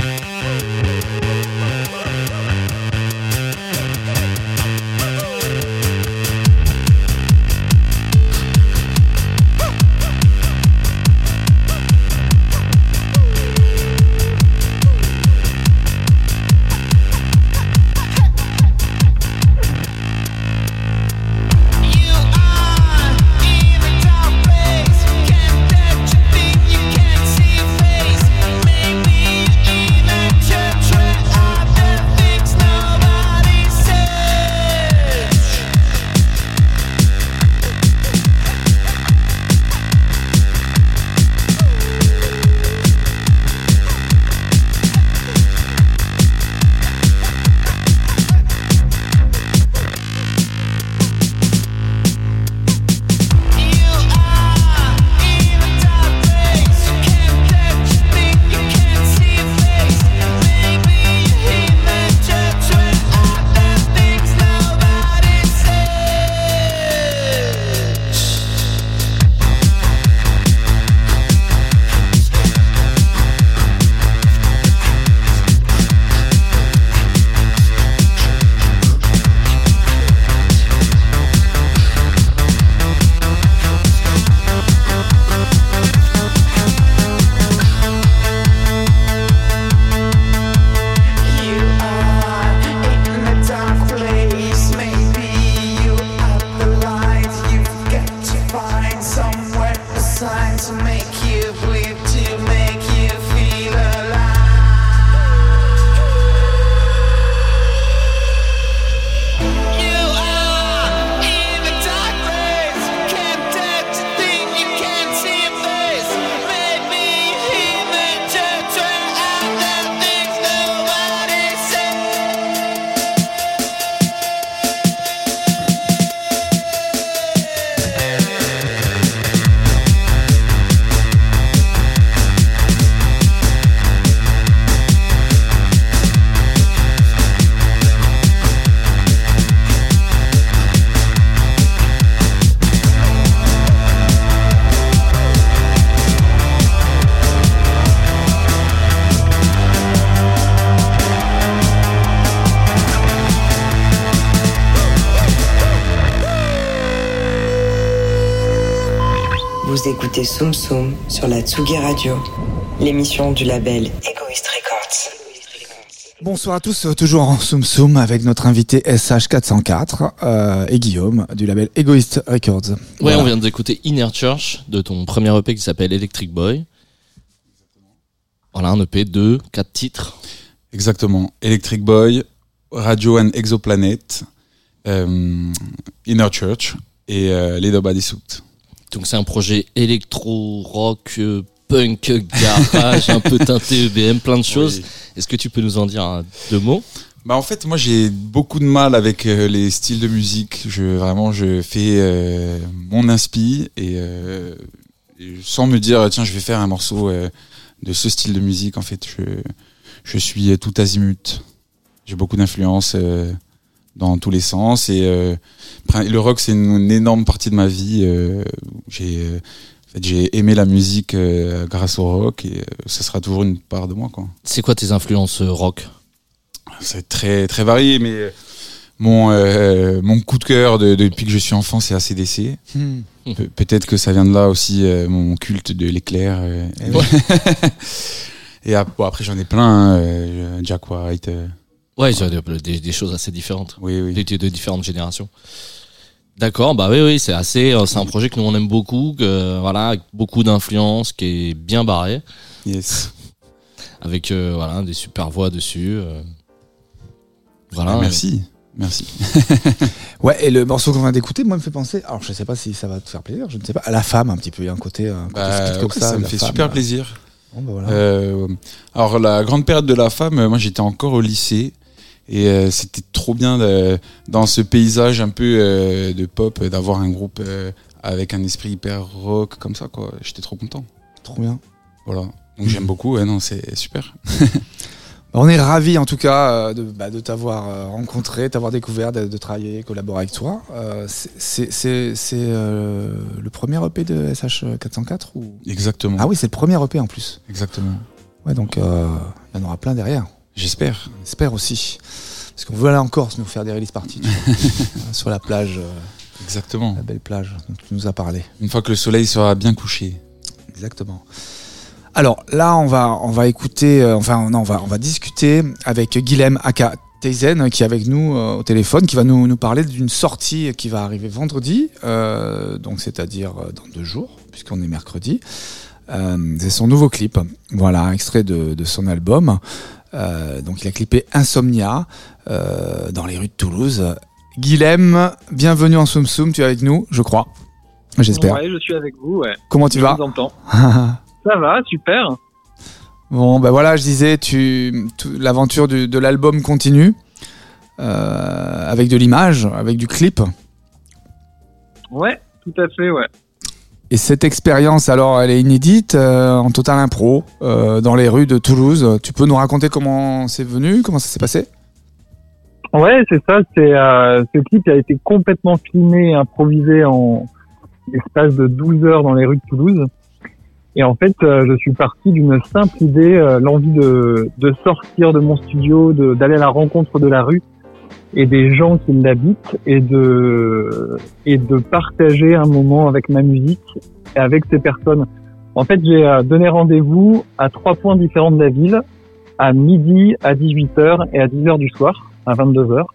Soum Soum sur la Tsugi Radio, l'émission du label Egoist Records. Bonsoir à tous, euh, toujours en Soum Soum avec notre invité SH404 euh, et Guillaume du label Egoist Records. Ouais, Voilà. on vient d'écouter Inner Church de ton premier EP qui s'appelle Electric Boy. Voilà, un EP de 4 titres. Exactement. Electric Boy, Radio and Exoplanet, euh, Inner Church et euh, Les Nobody Suit. Donc c'est un projet électro, rock, euh, punk, garage, un peu teinté EBM, plein de choses. Oui. Est-ce que tu peux nous en dire un- deux mots? Bah en fait moi j'ai beaucoup de mal avec euh, les styles de musique. Je vraiment je fais euh, mon inspi et, euh, et sans me dire tiens je vais faire un morceau de ce style de musique. En fait je je suis tout azimut. J'ai beaucoup d'influence euh, dans tous les sens et euh, le rock c'est une, une énorme partie de ma vie. euh, j'ai euh, en fait, j'ai aimé la musique euh, grâce au rock et euh, ce sera toujours une part de moi quoi. C'est quoi tes influences euh, rock? C'est très très varié, mais euh, Mon, euh, mon coup de cœur de- depuis que je suis enfant, c'est ACDC. Hmm. Pe- Peut-être que ça vient de là aussi, euh, mon culte de l'éclair. euh. Eh ouais. Et après, j'en ai plein. hein, euh, Jack White. Ouais, il y a des, des- des choses assez différentes, oui, oui. de, de différentes générations. D'accord, bah oui, oui, c'est assez, euh, c'est un projet que nous on aime beaucoup, que, voilà, avec beaucoup d'influence, qui est bien barré, Yes. avec euh, voilà des super voix dessus. euh. Voilà. Ah, merci. Merci. Ouais, et le morceau qu'on vient d'écouter, moi, me fait penser. Alors, je sais pas si ça va te faire plaisir, je ne sais pas. À la femme, un petit peu. Il y a un côté. Un côté Bah, speed comme ouais, ça, ça me la fait femme, super euh, plaisir. bon, bah, voilà. Euh, alors la grande période de la femme, euh, moi j'étais encore au lycée et euh, c'était trop bien de- dans ce paysage un peu euh, de pop euh, d'avoir un groupe euh, avec un esprit hyper rock comme ça quoi. J'étais trop content. Trop bien. Voilà. Donc j'aime beaucoup. Ouais, non, c'est super. On est ravis en tout cas de, bah, de t'avoir rencontré, t'avoir découvert, de, de travailler, collaborer avec toi. Euh, c'est- euh, le premier EP de SH404 ou? Exactement. Ah oui, c'est le premier EP en plus. Exactement. Ouais, donc euh, il y en aura plein derrière. J'espère. J'espère aussi. Parce qu'on veut aller en Corse nous faire des release parties. Euh, sur la plage, euh, Exactement. la belle plage dont tu nous as parlé. Une fois que le soleil sera bien couché. Exactement. Alors là, on va, on va écouter, euh, enfin non, on va, on va discuter avec Guilhem Aka Teizen qui est avec nous euh, au téléphone, qui va nous, nous parler d'une sortie qui va arriver vendredi, euh, donc c'est-à-dire dans deux jours, puisqu'on est mercredi. C'est son nouveau clip, voilà, un extrait de, de son album. Euh, donc il a clippé Insomnia euh, dans les rues de Toulouse. Guilhem, bienvenue en Soum Soum, tu es avec nous, je crois. J'espère. Ouais, je suis avec vous, ouais. Comment tu je vas vous entends. Ça va, super. Bon, ben voilà, je disais, tu, l'aventure de l'album continue euh, avec de l'image, avec du clip. Ouais, tout à fait, ouais. Et cette expérience, alors, elle est inédite, euh, en total impro, euh, dans les rues de Toulouse. Tu peux nous raconter comment c'est venu, comment ça s'est passé? Ouais, c'est ça. C'est euh, ce clip a été complètement filmé, improvisé en l'espace de 12 heures dans les rues de Toulouse. Et en fait, euh, je suis parti d'une simple idée, euh, l'envie de, de sortir de mon studio, d'aller à la rencontre de la rue et des gens qui l'habitent et de et de partager un moment avec ma musique et avec ces personnes. En fait, j'ai euh, donné rendez-vous à trois points différents de la ville, à midi, à 18h et à 10h du soir, à 22h.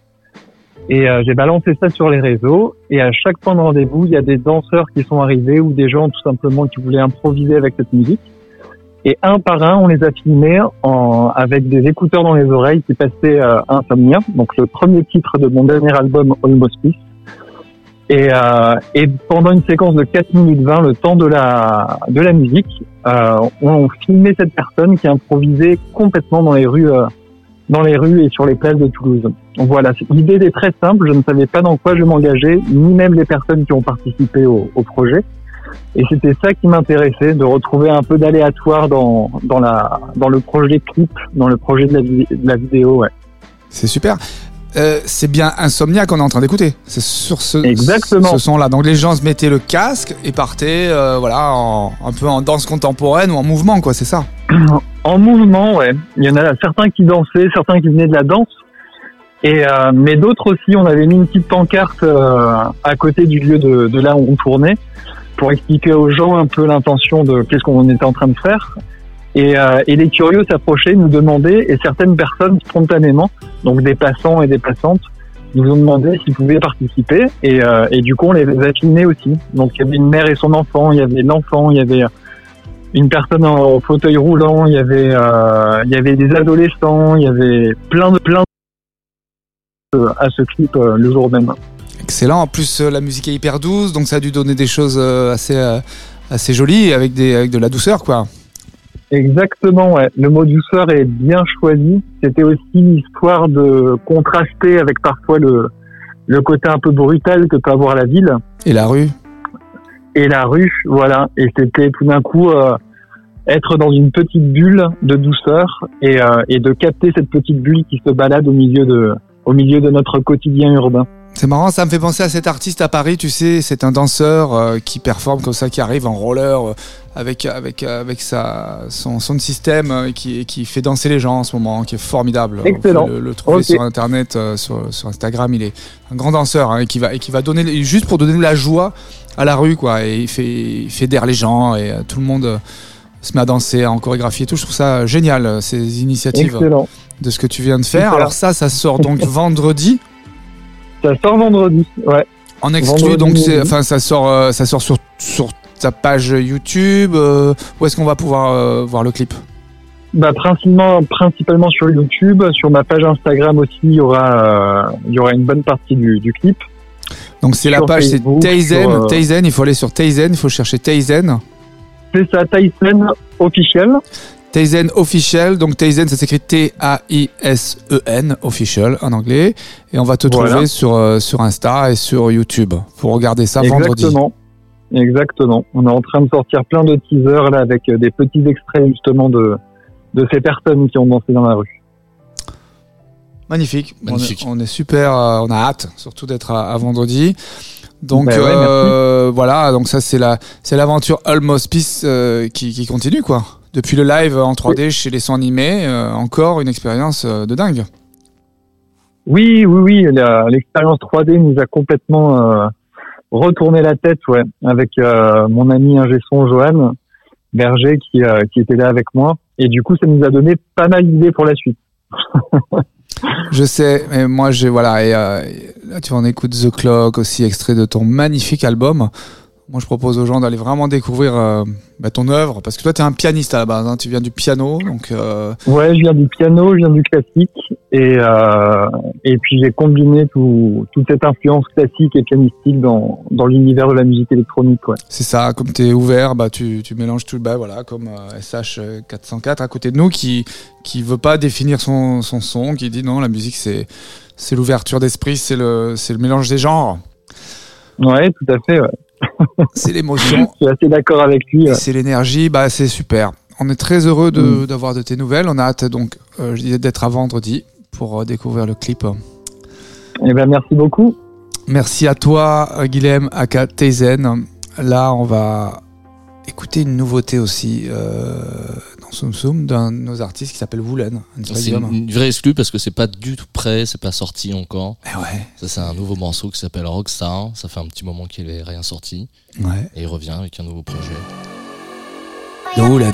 Et euh, j'ai balancé ça sur les réseaux. Et à chaque point de rendez-vous, il y a des danseurs qui sont arrivés ou des gens tout simplement qui voulaient improviser avec cette musique. Et un par un, on les a filmés avec des écouteurs dans les oreilles qui passaient euh, Insomnia, donc le premier titre de mon dernier album Almost Peace. Et, euh, pendant une séquence de 4 minutes 20, le temps de la, de la musique, euh, on filmait cette personne qui improvisait complètement dans les rues, euh, dans les rues et sur les places de Toulouse. Donc voilà, l'idée était très simple. Je ne savais pas dans quoi je m'engageais, ni même les personnes qui ont participé au projet. Et c'était ça qui m'intéressait, de retrouver un peu d'aléatoire dans, dans, la, dans le projet clip, dans le projet de la, vi- de la vidéo. Ouais. C'est super. Euh, c'est bien Insomnia qu'on est en train d'écouter. C'est sur ce, Exactement. ce son-là. Donc les gens se mettaient le casque et partaient, euh, voilà, en- un peu en danse contemporaine ou en mouvement, quoi. C'est ça. En mouvement, ouais. Il y en a certains qui dansaient, certains qui venaient de la danse. Et euh, mais d'autres aussi, on avait mis une petite pancarte à côté du lieu de, de là où on tournait pour expliquer aux gens un peu l'intention de qu'est-ce qu'on était en train de faire. Et, euh, et les curieux s'approchaient, nous demandaient, et certaines personnes spontanément, donc des passants et des passantes, nous ont demandé s'ils pouvaient participer. Et, euh, et du coup, on les a filmés aussi. Donc il y avait une mère et son enfant, il y avait l'enfant, il y avait une personne en fauteuil roulant, il y avait euh, il y avait des adolescents, il y avait plein de plein de, à ce clip euh, le jour même. Excellent. En plus, euh, la musique est hyper douce, donc ça a dû donner des choses euh, assez, euh, assez jolies avec, des, avec de la douceur, quoi. Exactement, ouais. Le mot douceur est bien choisi. C'était aussi l'histoire de contraster avec parfois le le côté un peu brutal que peut avoir la ville Et la rue. et la rue, voilà. Et c'était tout d'un coup euh, être dans une petite bulle de douceur et, euh, et de capter cette petite bulle qui se balade au milieu de au milieu de notre quotidien urbain. C'est marrant, ça me fait penser à cet artiste à Paris, tu sais, c'est un danseur euh, qui performe comme ça, qui arrive en roller euh, avec, avec, avec sa, son, son système euh, qui, qui fait danser les gens en ce moment, qui est formidable. Excellent. Vous Le, le trouver sur internet, euh, sur, sur Instagram, il est un grand danseur hein, et, qui va, et qui va donner, juste pour donner de la joie à la rue, quoi. Et il, fait, il fédère les gens et euh, tout le monde euh, se met à danser, en chorégraphie et tout. Je trouve ça génial, euh, ces initiatives Excellent. de ce que tu viens de faire. Alors ça, ça sort donc vendredi. Ça sort vendredi. Ouais. En exclu, Vendredi donc c'est, enfin, ça sort, euh, ça sort sur, sur ta page YouTube. euh, où est-ce qu'on va pouvoir euh, voir le clip? Bah, principalement, principalement sur YouTube. Sur ma page Instagram aussi, il y aura, il y aura une bonne partie du, du clip. Donc c'est la page, c'est Taizen, il faut aller sur Taizen, il faut chercher Taizen. C'est ça, Tyson officiel. Taizen official. Donc Taizen, ça s'écrit T-A-I-S-E-N E official en anglais. Et on va te Voilà. trouver sur euh, sur Insta et sur YouTube. Faut regarder ça vendredi. Exactement. Exactement. On est en train de sortir plein de teasers là avec euh, des petits extraits justement de de ces personnes qui ont dansé dans la rue. Magnifique. Magnifique. On est, on est super. euh, on a hâte, surtout d'être à, à vendredi. Donc ouais, euh, voilà. Donc ça c'est la c'est l'aventure Almost Peace euh, qui, qui continue quoi. Depuis le live en 3D chez les sons animés, euh, encore une expérience euh, de dingue. Oui, oui, oui. L'expérience 3D nous a complètement euh, retourné la tête, ouais, avec euh, mon ami ingé son Johan Berger qui qui était là avec moi. Et du coup, ça nous a donné pas mal d'idées pour la suite. Je sais, mais moi j'ai voilà et euh, là tu en écoutes The Clock aussi extrait de ton magnifique album. Moi je propose aux gens d'aller vraiment découvrir euh, bah, ton œuvre parce que toi tu es un pianiste à la base, hein, tu viens du piano donc euh, Ouais, je viens du piano, je viens du classique, et euh, et puis j'ai combiné tout, toute cette influence classique et pianistique dans dans l'univers de la musique électronique, ouais. c'est ça comme tu es ouvert bah tu, tu mélanges tout bah voilà comme euh, SH 404 à côté de nous qui qui veut pas définir son, son son qui dit non la musique c'est c'est l'ouverture d'esprit, c'est le c'est le mélange des genres, Ouais, tout à fait. Ouais. C'est l'émotion. Je suis assez d'accord avec lui. Ouais. c'est l'énergie, bah c'est super. On est très heureux de- Mm. d'avoir de, tes nouvelles. On a hâte donc, euh, je disais, d'être à vendredi pour euh, découvrir le clip. Eh ben merci beaucoup. Merci à toi, Guilhem Aka Teizen. Là, on va écouter une nouveauté aussi euh, dans Soum Soum d'un de nos artistes qui s'appelle Woolen. C'est une, vraie exclue parce que c'est pas du tout prêt, c'est pas sorti encore. Eh ouais, Ça, c'est un nouveau morceau qui s'appelle Rockstar. Ça fait un petit moment qu'il est rien sorti. ouais. Et il revient avec un nouveau projet. De Woolen.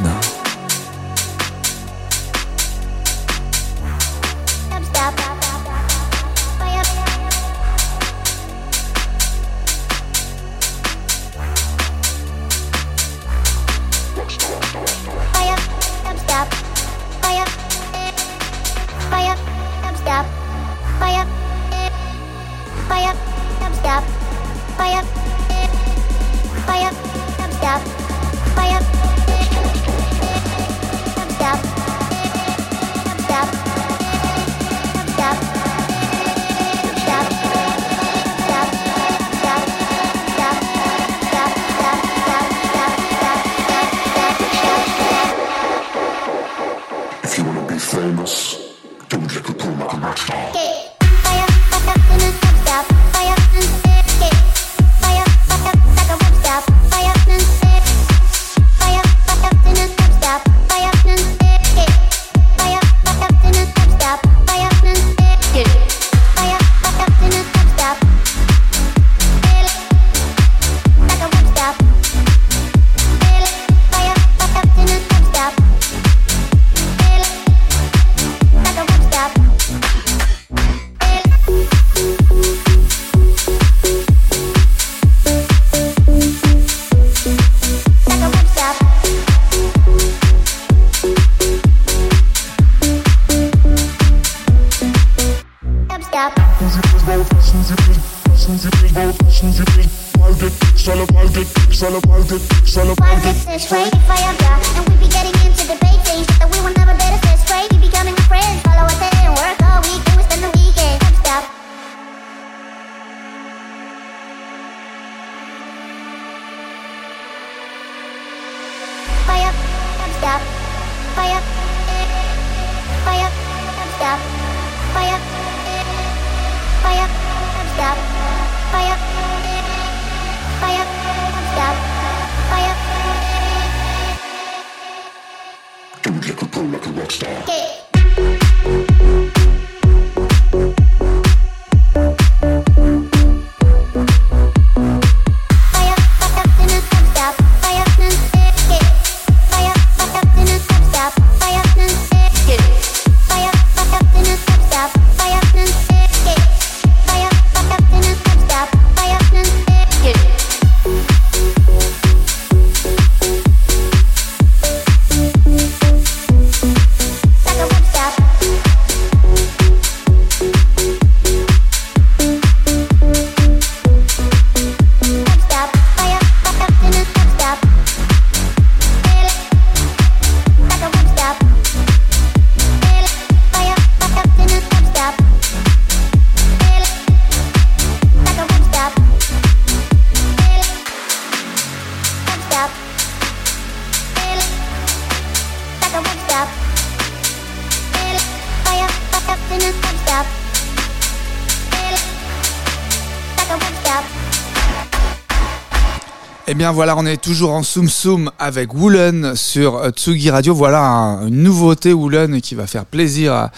Bien voilà, on est toujours en Soum Soum avec Woolen sur euh, Tsugi Radio. Voilà un- une nouveauté Woolen qui va faire plaisir à,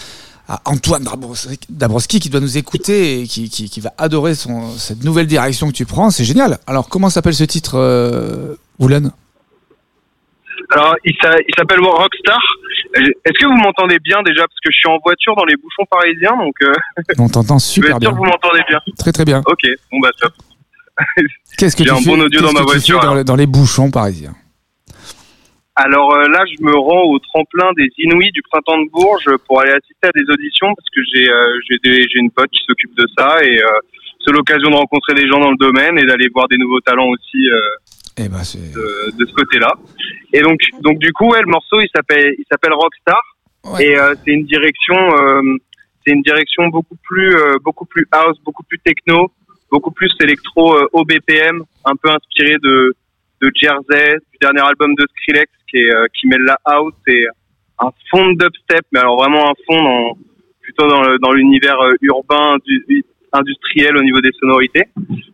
à Antoine Dabrowski Dabrowski qui doit nous écouter et qui, qui- qui va adorer son, cette nouvelle direction que tu prends. C'est génial. Alors comment s'appelle ce titre euh, Woolen? Alors, il s'a- il s'appelle Rockstar. Est-ce que vous m'entendez bien déjà? Parce que je suis en voiture dans les bouchons parisiens, donc euh, On t'entend super être sûr bien. que vous m'entendez bien. Très très bien. Ok, bon bah top. Qu'est-ce que J'ai tu un fais, bon audio dans ma voiture, dans, alors. le- dans les bouchons parisiens Alors euh, là, je me rends au tremplin des Inouïs du printemps de Bourges pour aller assister à des auditions parce que j'ai euh, j'ai des- j'ai une pote qui s'occupe de ça et euh, c'est l'occasion de rencontrer des gens dans le domaine et d'aller voir des nouveaux talents aussi Eh ben c'est de, de ce côté-là. Et donc donc du coup, ouais, le morceau il s'appelle il s'appelle Rockstar Ouais. et c'est une direction c'est une direction beaucoup plus beaucoup plus house, beaucoup plus techno, beaucoup plus électro euh, haut BPM, un peu inspiré de de Jersey, du dernier album de Skrillex qui est euh, qui mêle la house et un fond de dubstep, mais alors vraiment un fond dans plutôt dans le- dans l'univers euh, urbain du, industriel au niveau des sonorités.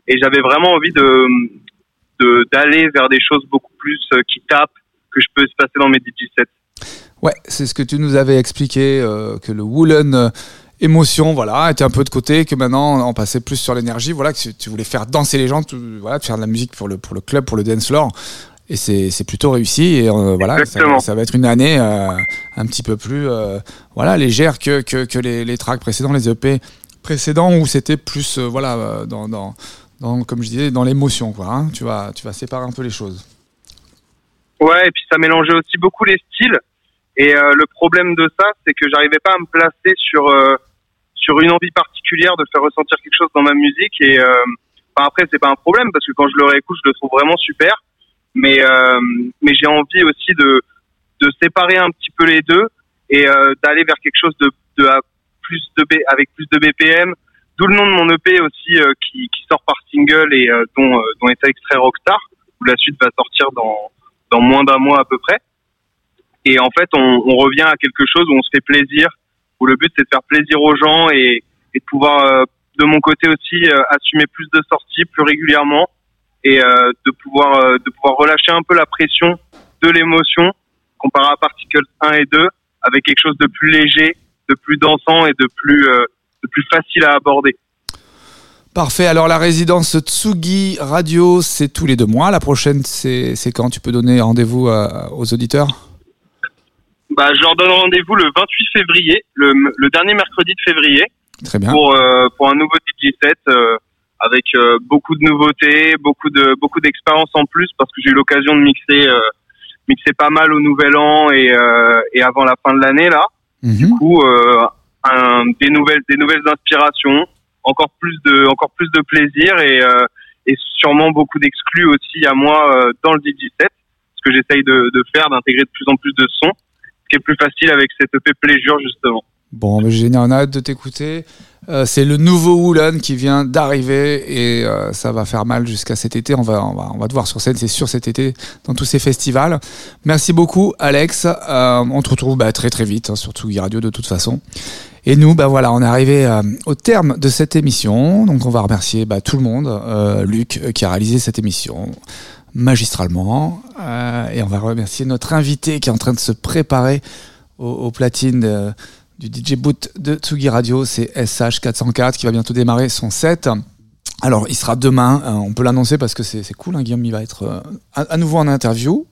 Et j'avais vraiment envie de d'aller vers des choses beaucoup plus euh, qui tapent que je peux se passer dans mes DJ sets. Ouais, c'est ce que tu nous avais expliqué, euh, que le Woolen euh, émotion, voilà, était un peu de côté, que maintenant on passait plus sur l'énergie, voilà, que tu- voulais faire danser les gens, tu- voilà, faire de la musique pour le, pour le club, pour le dance floor. Et c'est plutôt réussi. Et euh, voilà, ça, va être une année euh, un petit peu plus euh, voilà, légère que, que, que les, les tracks précédents, les EP précédents, où c'était plus, voilà, dans, dans, dans, comme je disais, dans l'émotion, quoi. hein. tu, vas, tu vas séparer un peu les choses. Ouais, et puis ça mélangeait aussi beaucoup les styles. Et euh, le problème de ça, c'est que j'arrivais pas à me placer sur euh, sur une envie particulière de faire ressentir quelque chose dans ma musique. Et euh, enfin, après, c'est pas un problème parce que quand je le réécoute, je le trouve vraiment super. Mais euh, mais j'ai envie aussi de de séparer un petit peu les deux et euh, d'aller vers quelque chose de de à plus de B, avec plus de BPM. D'où le nom de mon EP aussi euh, qui qui sort par single et euh, dont euh, dont est extrait Rockstar où la suite va sortir dans dans moins d'un mois à peu près. Et en fait, on, on revient à quelque chose où on se fait plaisir, où le but c'est de faire plaisir aux gens et, de pouvoir, euh, de mon côté aussi, euh, assumer plus de sorties plus régulièrement et euh, de pouvoir de pouvoir relâcher un peu la pression de l'émotion comparé à Particles 1 et 2 avec quelque chose de plus léger, de plus dansant et de plus facile à aborder. Parfait. Alors la résidence Tsugi Radio, c'est tous les deux mois. La prochaine, c'est quand? Tu peux donner rendez-vous aux auditeurs? Bah, je leur donne rendez-vous le 28 février, le, le dernier mercredi de février. Très bien. pour euh, pour un nouveau DJ set euh, avec euh, beaucoup de nouveautés, beaucoup de beaucoup d'expérience en plus parce que j'ai eu l'occasion de mixer euh, mixer pas mal au Nouvel An et euh, et avant la fin de l'année là. Mhm. Du coup, euh, un, des nouvelles des nouvelles inspirations, encore plus de encore plus de plaisir et euh, et sûrement beaucoup d'exclus aussi à moi euh, dans le DJ set ce que j'essaye de, de faire d'intégrer de plus en plus de sons qui plus facile avec cette EP Pleasure justement. Bon, génial, on a hâte de t'écouter. Euh, c'est le nouveau Woolen qui vient d'arriver et euh, ça va faire mal jusqu'à cet été. On va, on va, on va te voir sur scène, c'est sûr, cet été dans tous ces festivals. Merci beaucoup, Alex. Euh, on te retrouve bah, très très vite hein, sur Tsugi Radio de toute façon. Et nous, bah voilà, on est arrivé au terme de cette émission. Donc on va remercier bah, tout le monde, Luc qui a réalisé cette émission magistralement, Euh, et on va remercier notre invité qui est en train de se préparer au, au platine euh, du DJ boot de Tsugi Radio, c'est SH404 qui va bientôt démarrer son set. Alors, il sera demain, euh, on peut l'annoncer parce que c'est cool, hein, Guillaume, il va être euh, à, à nouveau en interview.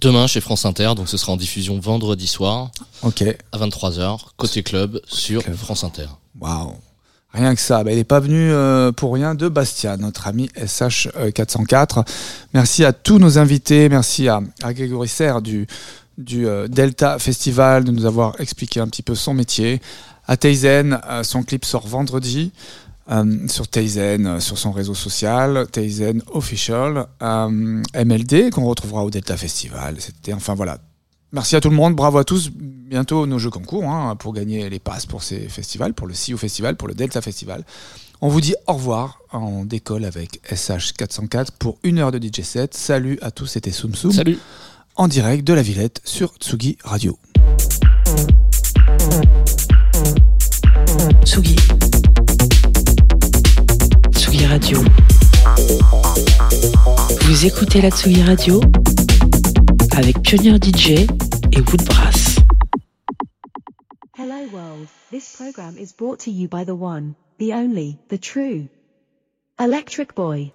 Demain chez France Inter, donc ce sera en diffusion vendredi soir Ok, à 23h, côté club sur France Inter. waouh. Rien que ça, bah, il n'est pas venu euh, pour rien de Bastia, notre ami SH404. Merci à tous nos invités, merci à, à Grégory Serre du, du euh, Delta Festival de nous avoir expliqué un petit peu son métier. À Teizen, euh, son clip sort vendredi euh, sur Teizen, euh, sur son réseau social, Teizen Official, euh, MLD, qu'on retrouvera au Delta Festival. C'était, enfin voilà. Merci à tout le monde, bravo à tous. Bientôt nos jeux concours hein, pour gagner les passes pour ces festivals, pour le CIO Festival, pour le Delta Festival. On vous dit au revoir. On décolle avec SH404 pour une heure de DJ set. Salut à tous, c'était Soum Soum Salut en direct de la Villette sur Tsugi Radio. Tsugi. Tsugi Radio. Vous Vous écoutez la Tsugi Radio? Avec Pionnier DJ et Woodbrass. Hello world, this program is brought to you by the one, the only, the true. Electric Boy.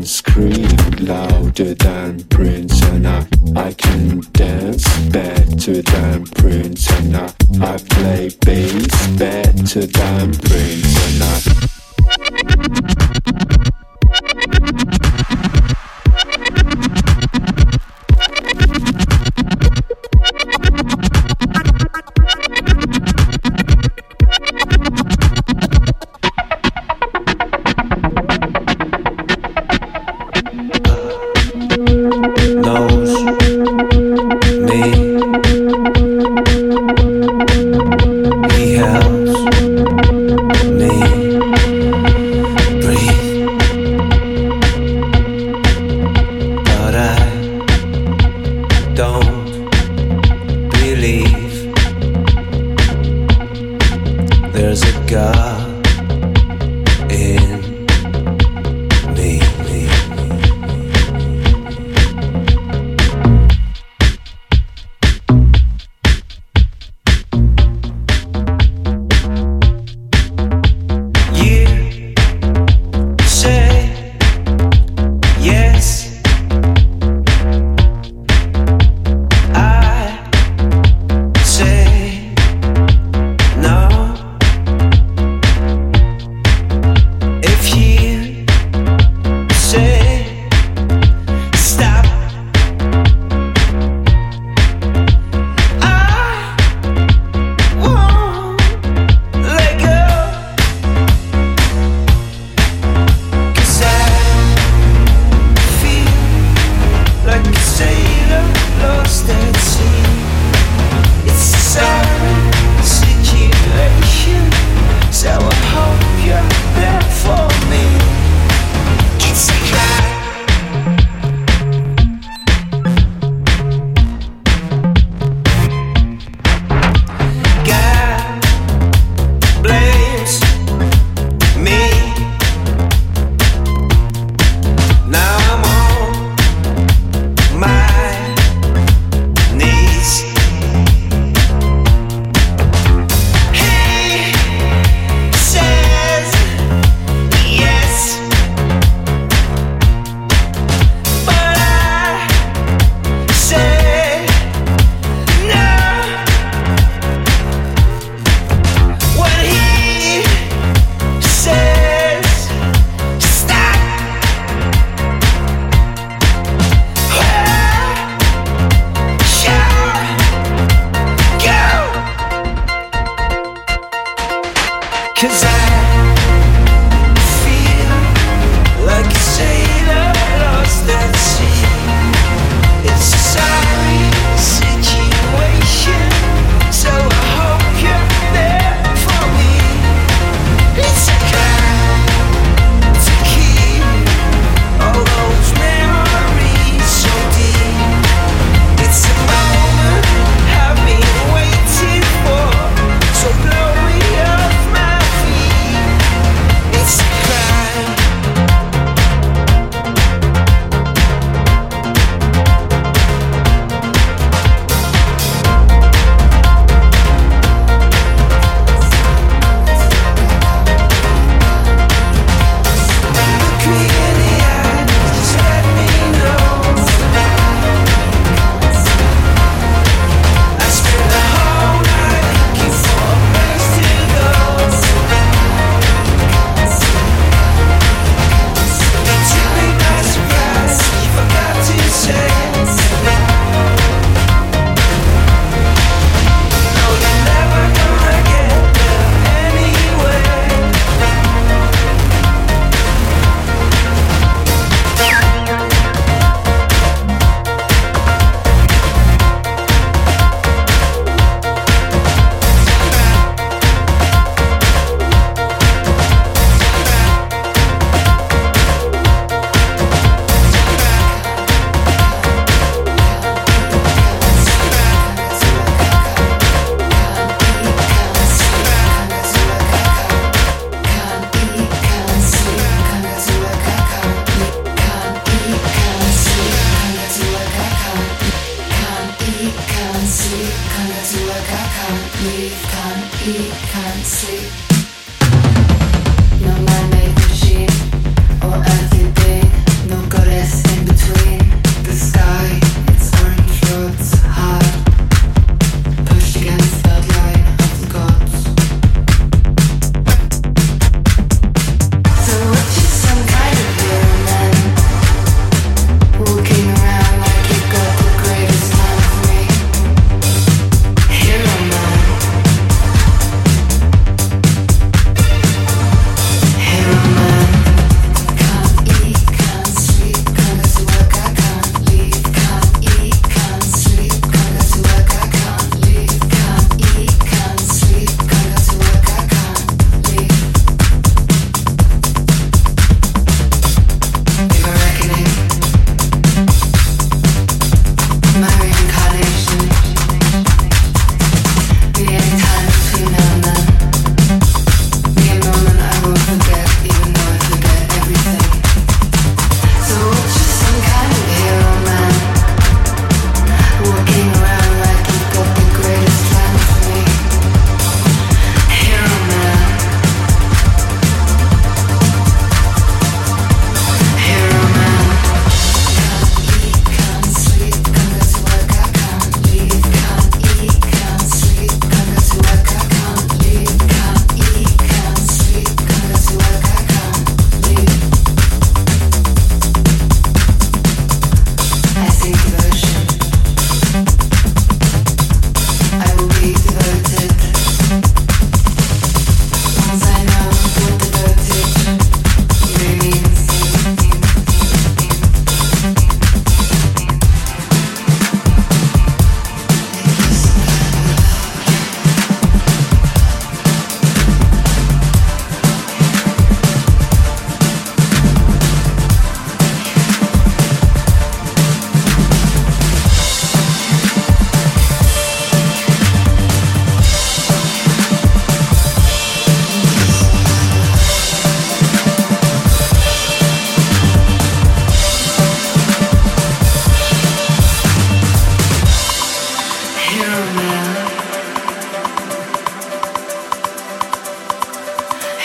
can scream louder than Prince and I I can dance better than Prince and I I play bass better than Prince and I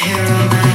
hero man.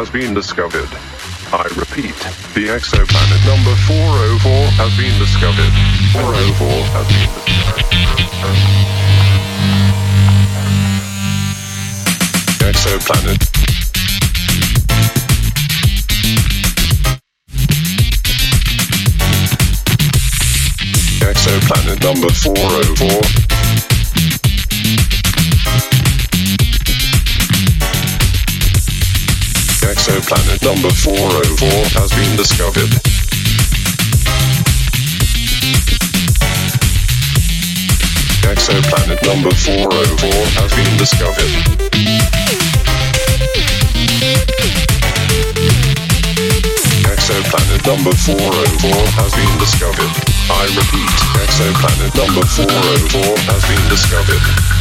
Has been discovered. I repeat, the exoplanet number 404 has been discovered. 404 has been discovered. Exoplanet. Exoplanet number 404. Exoplanet number 404 has been discovered. Exoplanet number 404 has been discovered. Exoplanet number 404 has been discovered. I repeat, exoplanet number 404 has been discovered.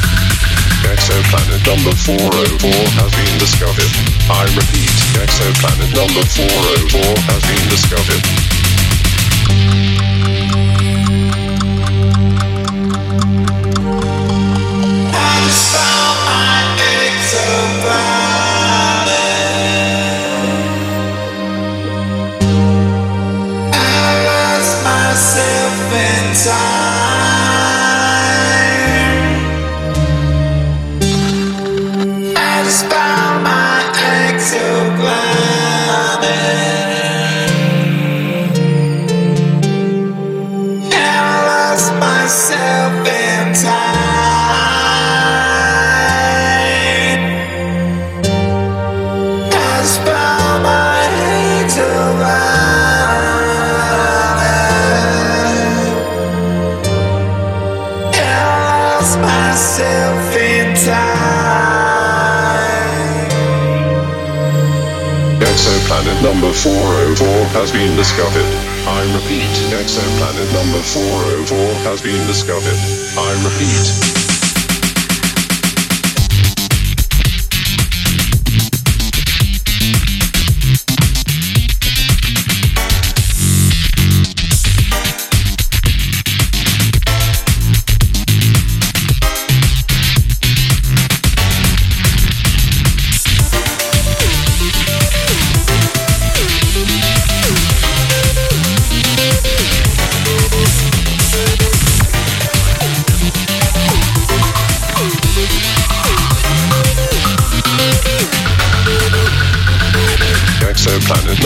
Exoplanet number 404 has been discovered. I repeat, exoplanet number 404 has been discovered. I found my exoplanet. Myself number 404 has been discovered. I repeat, exoplanet number 404 has been discovered. I repeat.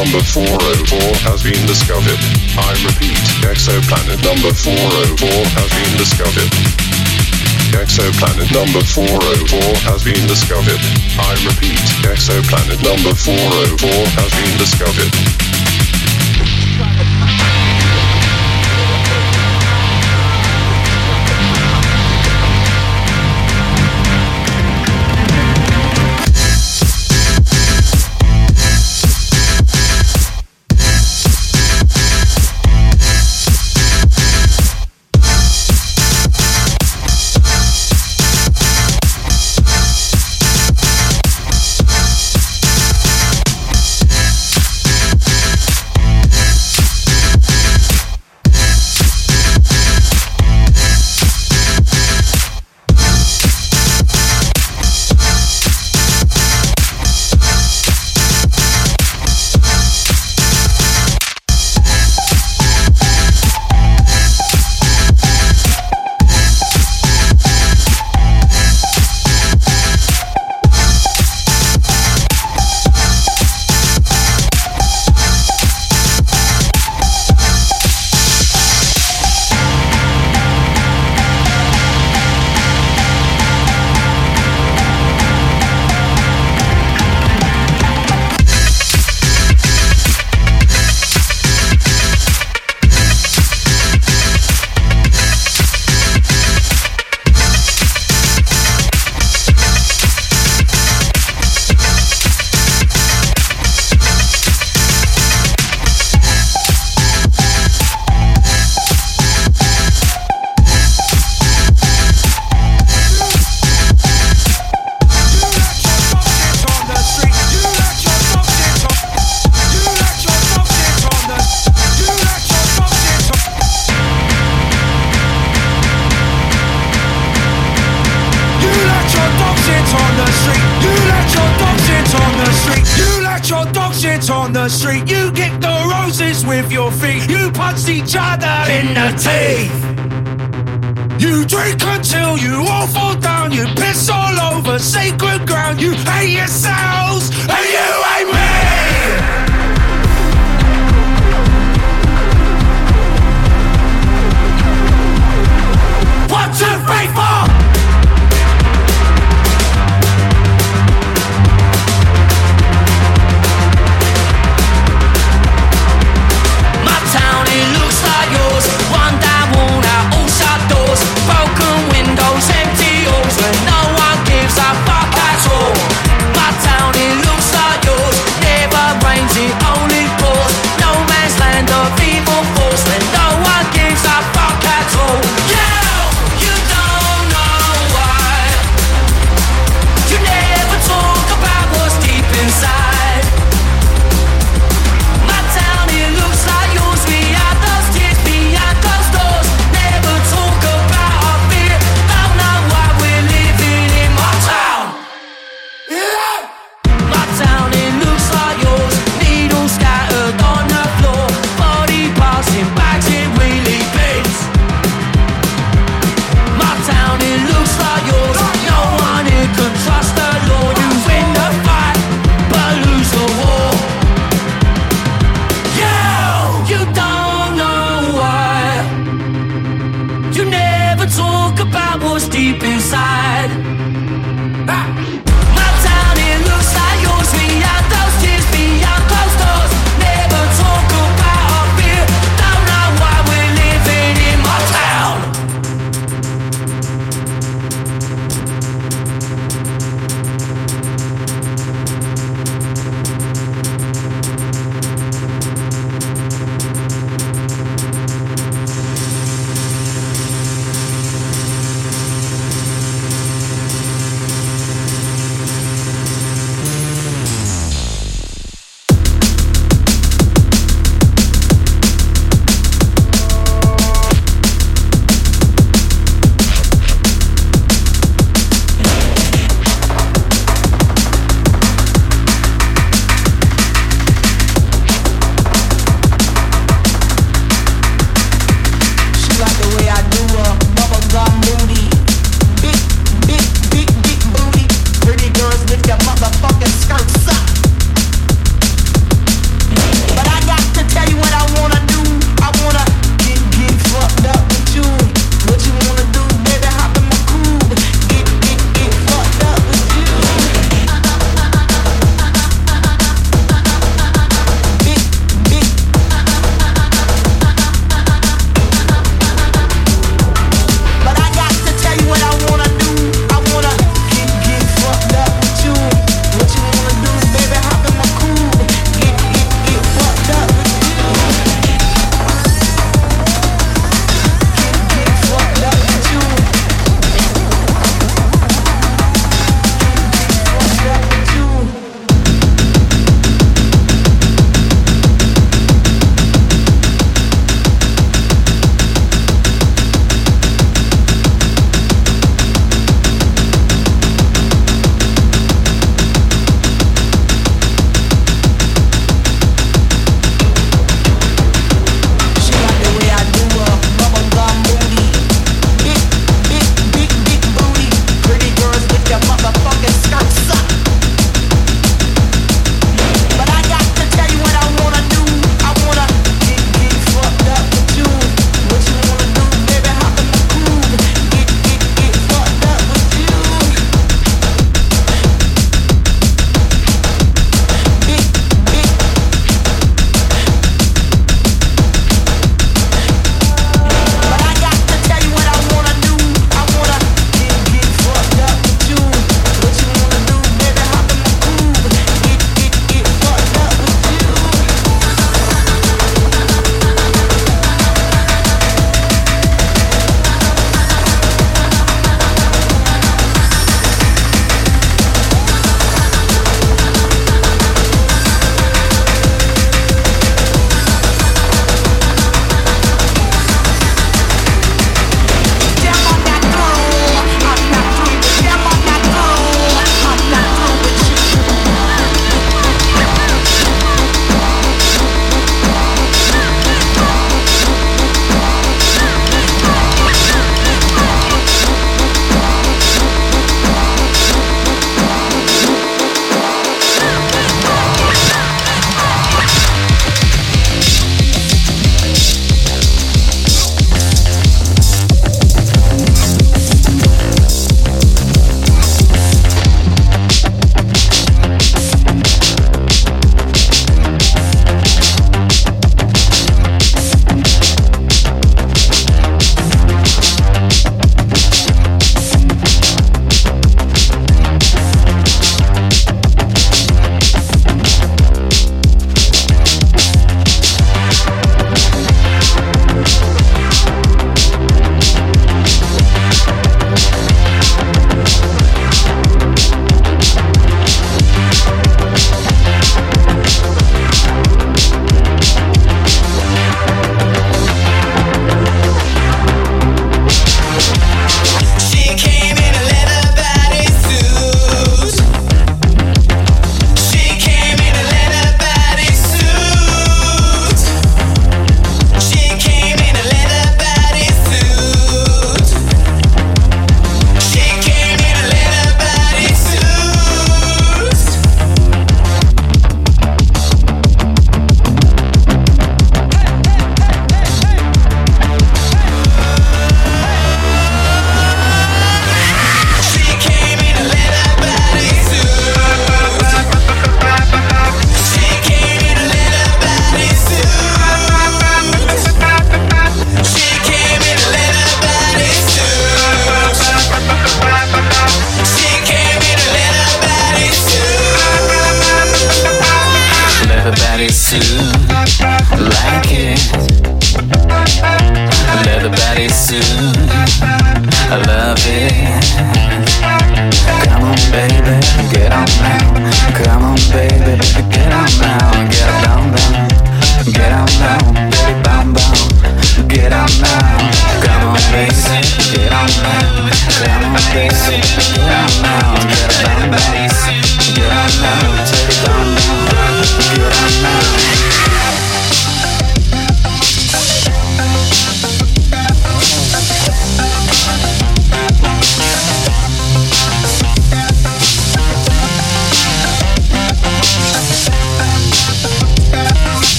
Number 404 has been discovered. I repeat, exoplanet number 404 has been discovered. Exoplanet number 404 has been discovered. I repeat, exoplanet number 404 has been discovered.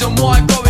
reason more I go